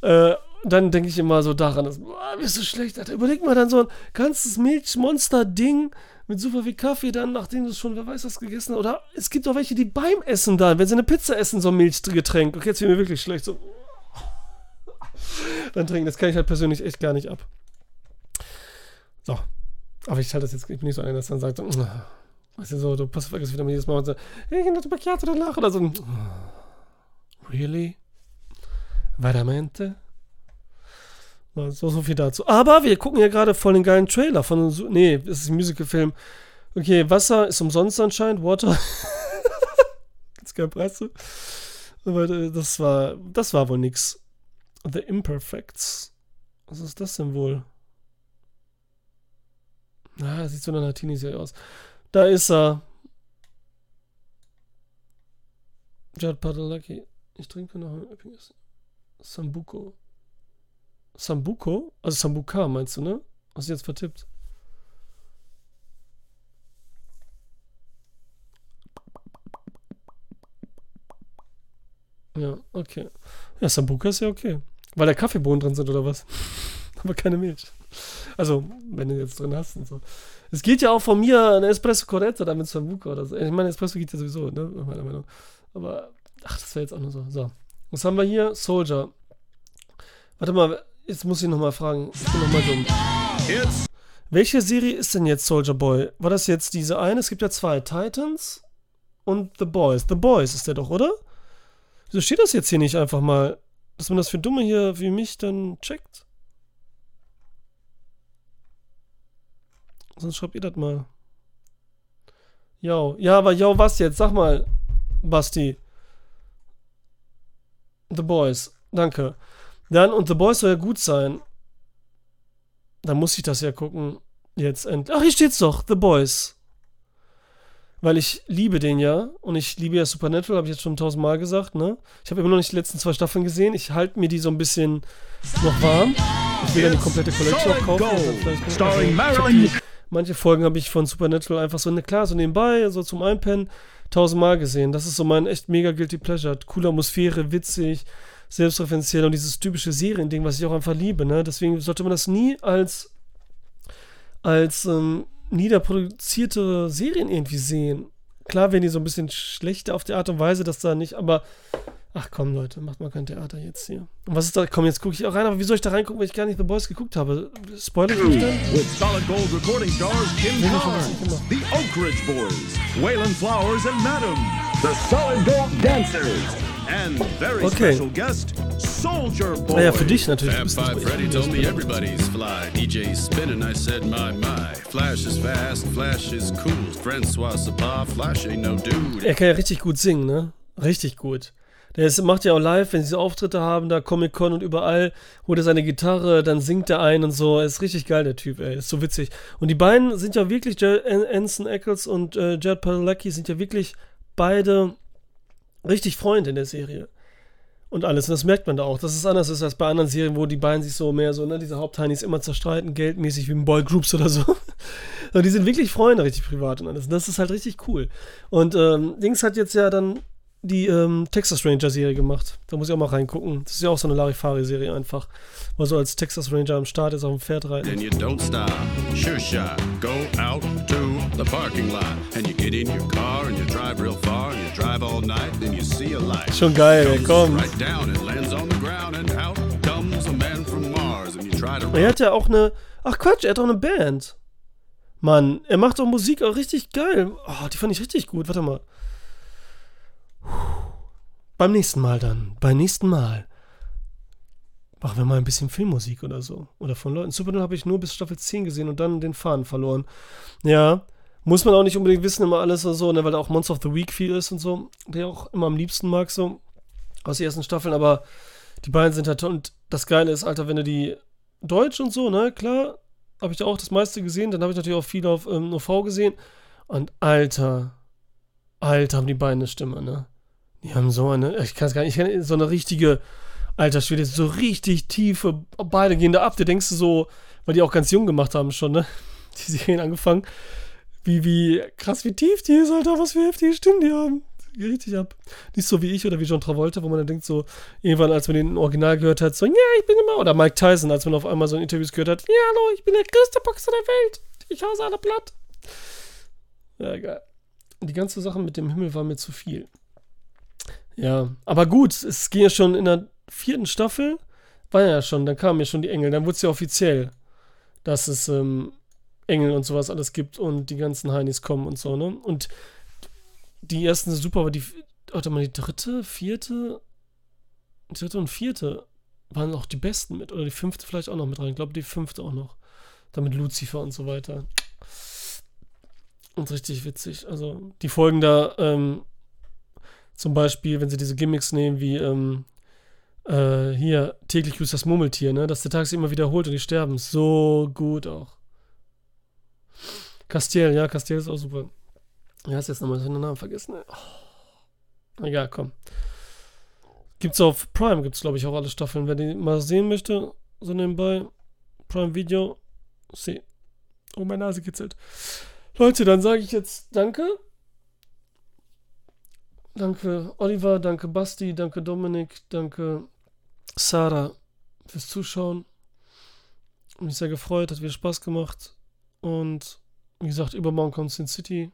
Äh, dann denke ich immer so daran, dass, boah, bist du schlecht, Alter. Überleg mal dann so ein ganzes Milchmonster-Ding mit super viel Kaffee dann, nachdem du schon, wer weiß was gegessen hast. Oder es gibt auch welche, die beim Essen dann, wenn sie eine Pizza essen, so ein Milchgetränk. Okay, jetzt wird mir wirklich schlecht. So. Dann trinken, das kann ich halt persönlich echt gar nicht ab. So. Aber ich halte das jetzt, ich bin nicht so einer, dass dann sagt, so, weißt du, so, du passt vergiss wieder mal jedes Mal und so, hey, ich hatte Macchiato danach oder so. Really? Veramente? So, so viel dazu. Aber wir gucken ja gerade voll den geilen Trailer von. Nee, es ist ein Musicalfilm. Okay, Wasser ist umsonst anscheinend. Water. Gibt's keinen Preis zu. Aber das war. Das war wohl nix. The Imperfects. Was ist das denn wohl? Na, ah, sieht so nach einer Teenie-Serie aus. Da ist er. Judd Padalecki. Ich trinke noch ein Sambuco. Sambuco? Also Sambuka meinst du, ne? Hast du jetzt vertippt? Ja, okay. Ja, Sambuka ist ja okay. Weil da Kaffeebohnen drin sind oder was? Aber keine Milch. Also, wenn du jetzt drin hast und so. Es geht ja auch von mir eine Espresso Corretto da mit Sambuca oder so. Ich meine, Espresso geht ja sowieso, ne? Meiner Meinung. Aber, ach, das wäre jetzt auch nur so. So. Was haben wir hier? Soldier. Warte mal, Jetzt muss ich nochmal fragen. Ich bin nochmal dumm. Jetzt. Welche Serie ist denn jetzt Soldier Boy? War das jetzt diese eine? Es gibt ja zwei. Titans und The Boys. The Boys ist der doch, oder? Wieso steht das jetzt hier nicht einfach mal? Dass man das für Dumme hier wie mich dann checkt? Sonst schreibt ihr das mal. Yo. Ja, aber yo, was jetzt? Sag mal, Basti. The Boys. Danke. Dann, und The Boys soll ja gut sein. Dann muss ich das ja gucken. Jetzt endlich. Ach, hier steht's doch. The Boys. Weil ich liebe den ja. Und ich liebe ja Supernatural, habe ich jetzt schon tausendmal gesagt, ne? Ich habe immer noch nicht die letzten zwei Staffeln gesehen. Ich halte mir die so ein bisschen noch warm. Ich will dann die komplette Collection auch kaufen. Starring Marilyn. Manche Folgen habe ich von Supernatural einfach so, ne, klar, so nebenbei, so zum Einpennen, tausendmal gesehen. Das ist so mein echt mega guilty pleasure. Coole Atmosphäre, witzig selbstreferenziell und dieses typische Seriending, was ich auch einfach liebe. Ne? Deswegen sollte man das nie als, als ähm, niederproduzierte Serien irgendwie sehen. Klar werden die so ein bisschen schlechter auf die Art und Weise, dass da nicht, aber ach komm Leute, macht mal kein Theater jetzt hier. Und was ist da? Komm, jetzt gucke ich auch rein, aber wie soll ich da reingucken, wenn ich gar nicht The Boys geguckt habe? Spoiler ich mich dann? With Solid Gold Recording Stars Kim Carnes, The Oak Ridge Boys, Waylon Flowers and Madam, The Solid Gold Dancers, okay. special guest, Soldier Boy. Naja, für dich natürlich. Fab Five Freddy told me everybody's fly. DJ's spinning, I said, my, my. Flash is fast, Flash is cool. Francois Sapar, Flash ain't no dude. Er kann ja richtig gut singen, ne? Richtig gut. Der ist, macht ja auch live, wenn sie so Auftritte haben, da Comic-Con und überall, holt er seine Gitarre, dann singt er ein und so. Er ist richtig geil, der Typ, ey. Ist so witzig. Und die beiden sind ja wirklich, Jer- An- Anson Eccles und äh, Jared Padalecki sind ja wirklich beide richtig Freunde in der Serie. Und alles. Und das merkt man da auch, dass es anders ist als bei anderen Serien, wo die beiden sich so mehr so, ne, diese Hauptheinis immer zerstreiten, geldmäßig wie in Boygroups oder so. Die sind wirklich Freunde, richtig privat und alles. Und das ist halt richtig cool. Und ähm, Dings hat jetzt ja dann die ähm, Texas Ranger Serie gemacht. Da muss ich auch mal reingucken. Das ist ja auch so eine Larifari-Serie einfach. Er so als Texas Ranger am Start ist, auf dem Pferd reiten. Then you don't stop. Sure shot. Go out to the parking lot. And you get in your car and you drive real far and you drive all night. Then you see a light. Schon geil, ey, komm. Right down and lands on the ground and out comes a man from Mars. And you try to Er hat ja auch eine. Ach Quatsch, er hat auch eine Band. Mann, er macht auch Musik auch richtig geil. Oh, die fand ich richtig gut. Warte mal. Beim nächsten Mal dann. Beim nächsten Mal. Machen wir mal ein bisschen Filmmusik oder so. Oder von Leuten. Supernatural habe ich nur bis Staffel 10 gesehen und dann den Faden verloren. Ja. Muss man auch nicht unbedingt wissen, immer alles oder so, ne, weil da auch Monster of the Week viel ist und so. Der auch immer am liebsten mag, so. Aus den ersten Staffeln, aber die beiden sind halt toll. Und das Geile ist, Alter, wenn du die Deutsch und so, ne, klar, habe ich da auch das meiste gesehen. Dann habe ich natürlich auch viel auf ähm, OV gesehen. Und Alter, Alter, haben die beiden eine Stimme, ne? Die haben so eine, ich kann es gar nicht, ich kann, so eine richtige, Alter Schwede, so richtig tiefe, beide gehen da ab. Da denkst du so, weil die auch ganz jung gemacht haben schon, ne? Die Serien angefangen. Wie, wie, krass, wie tief die ist, Alter, was für heftige Stimmen die haben. Geht richtig ab. Nicht so wie ich oder wie John Travolta, wo man dann denkt, so, irgendwann, als man den Original gehört hat, so, ja, ich bin immer, oder Mike Tyson, als man auf einmal so in Interviews gehört hat, ja, hallo, ich bin der größte Boxer der Welt. Ich hause alle platt. Ja, egal. Die ganze Sache mit dem Himmel war mir zu viel. Ja, aber gut, es ging ja schon in der vierten Staffel, war ja schon, dann kamen ja schon die Engel, dann wurde es ja offiziell, dass es ähm, Engel und sowas alles gibt und die ganzen Heinis kommen und so, ne? Und die ersten sind super, aber die, warte mal, die dritte, vierte, dritte und vierte waren auch die besten mit, oder die fünfte vielleicht auch noch mit rein, ich glaube die fünfte auch noch, damit Lucifer und so weiter. Und richtig witzig, also die Folgen da, ähm, zum Beispiel, wenn sie diese Gimmicks nehmen, wie ähm, äh, hier, täglich grüßt das Murmeltier, ne? Dass der Tag sich immer wiederholt und die sterben. So gut auch. Castiel, ja, Castiel ist auch super. Ja, hast jetzt nochmal seinen Namen vergessen. Oh. Egal, komm. Gibt's auf Prime, gibt's glaube ich auch alle Staffeln. Wer die mal sehen möchte, so nebenbei, Prime Video, see. Oh, meine Nase kitzelt. Leute, dann sage ich jetzt Danke. Danke Oliver, danke Basti, danke Dominik, danke Sarah fürs Zuschauen. Mich sehr gefreut, hat wieder Spaß gemacht. Und wie gesagt, übermorgen kommt Sin City.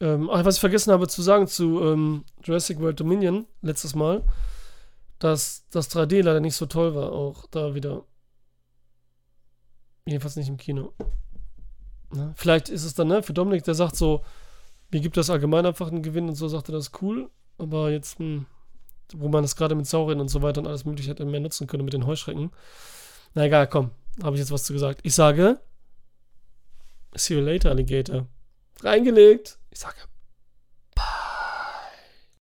Ähm, ach, was ich vergessen habe zu sagen zu ähm, Jurassic World Dominion letztes Mal, dass das 3D leider nicht so toll war, auch da wieder. Jedenfalls nicht im Kino. Ne? Vielleicht ist es dann, ne, für Dominik, der sagt so, mir gibt das allgemein einfach einen Gewinn und so, sagt er das ist cool. Aber jetzt, hm, wo man das gerade mit Sauriern und so weiter und alles mögliche hätte mehr nutzen können mit den Heuschrecken. Na egal, komm, habe ich jetzt was zu gesagt. Ich sage, see you later, Alligator. Reingelegt. Ich sage,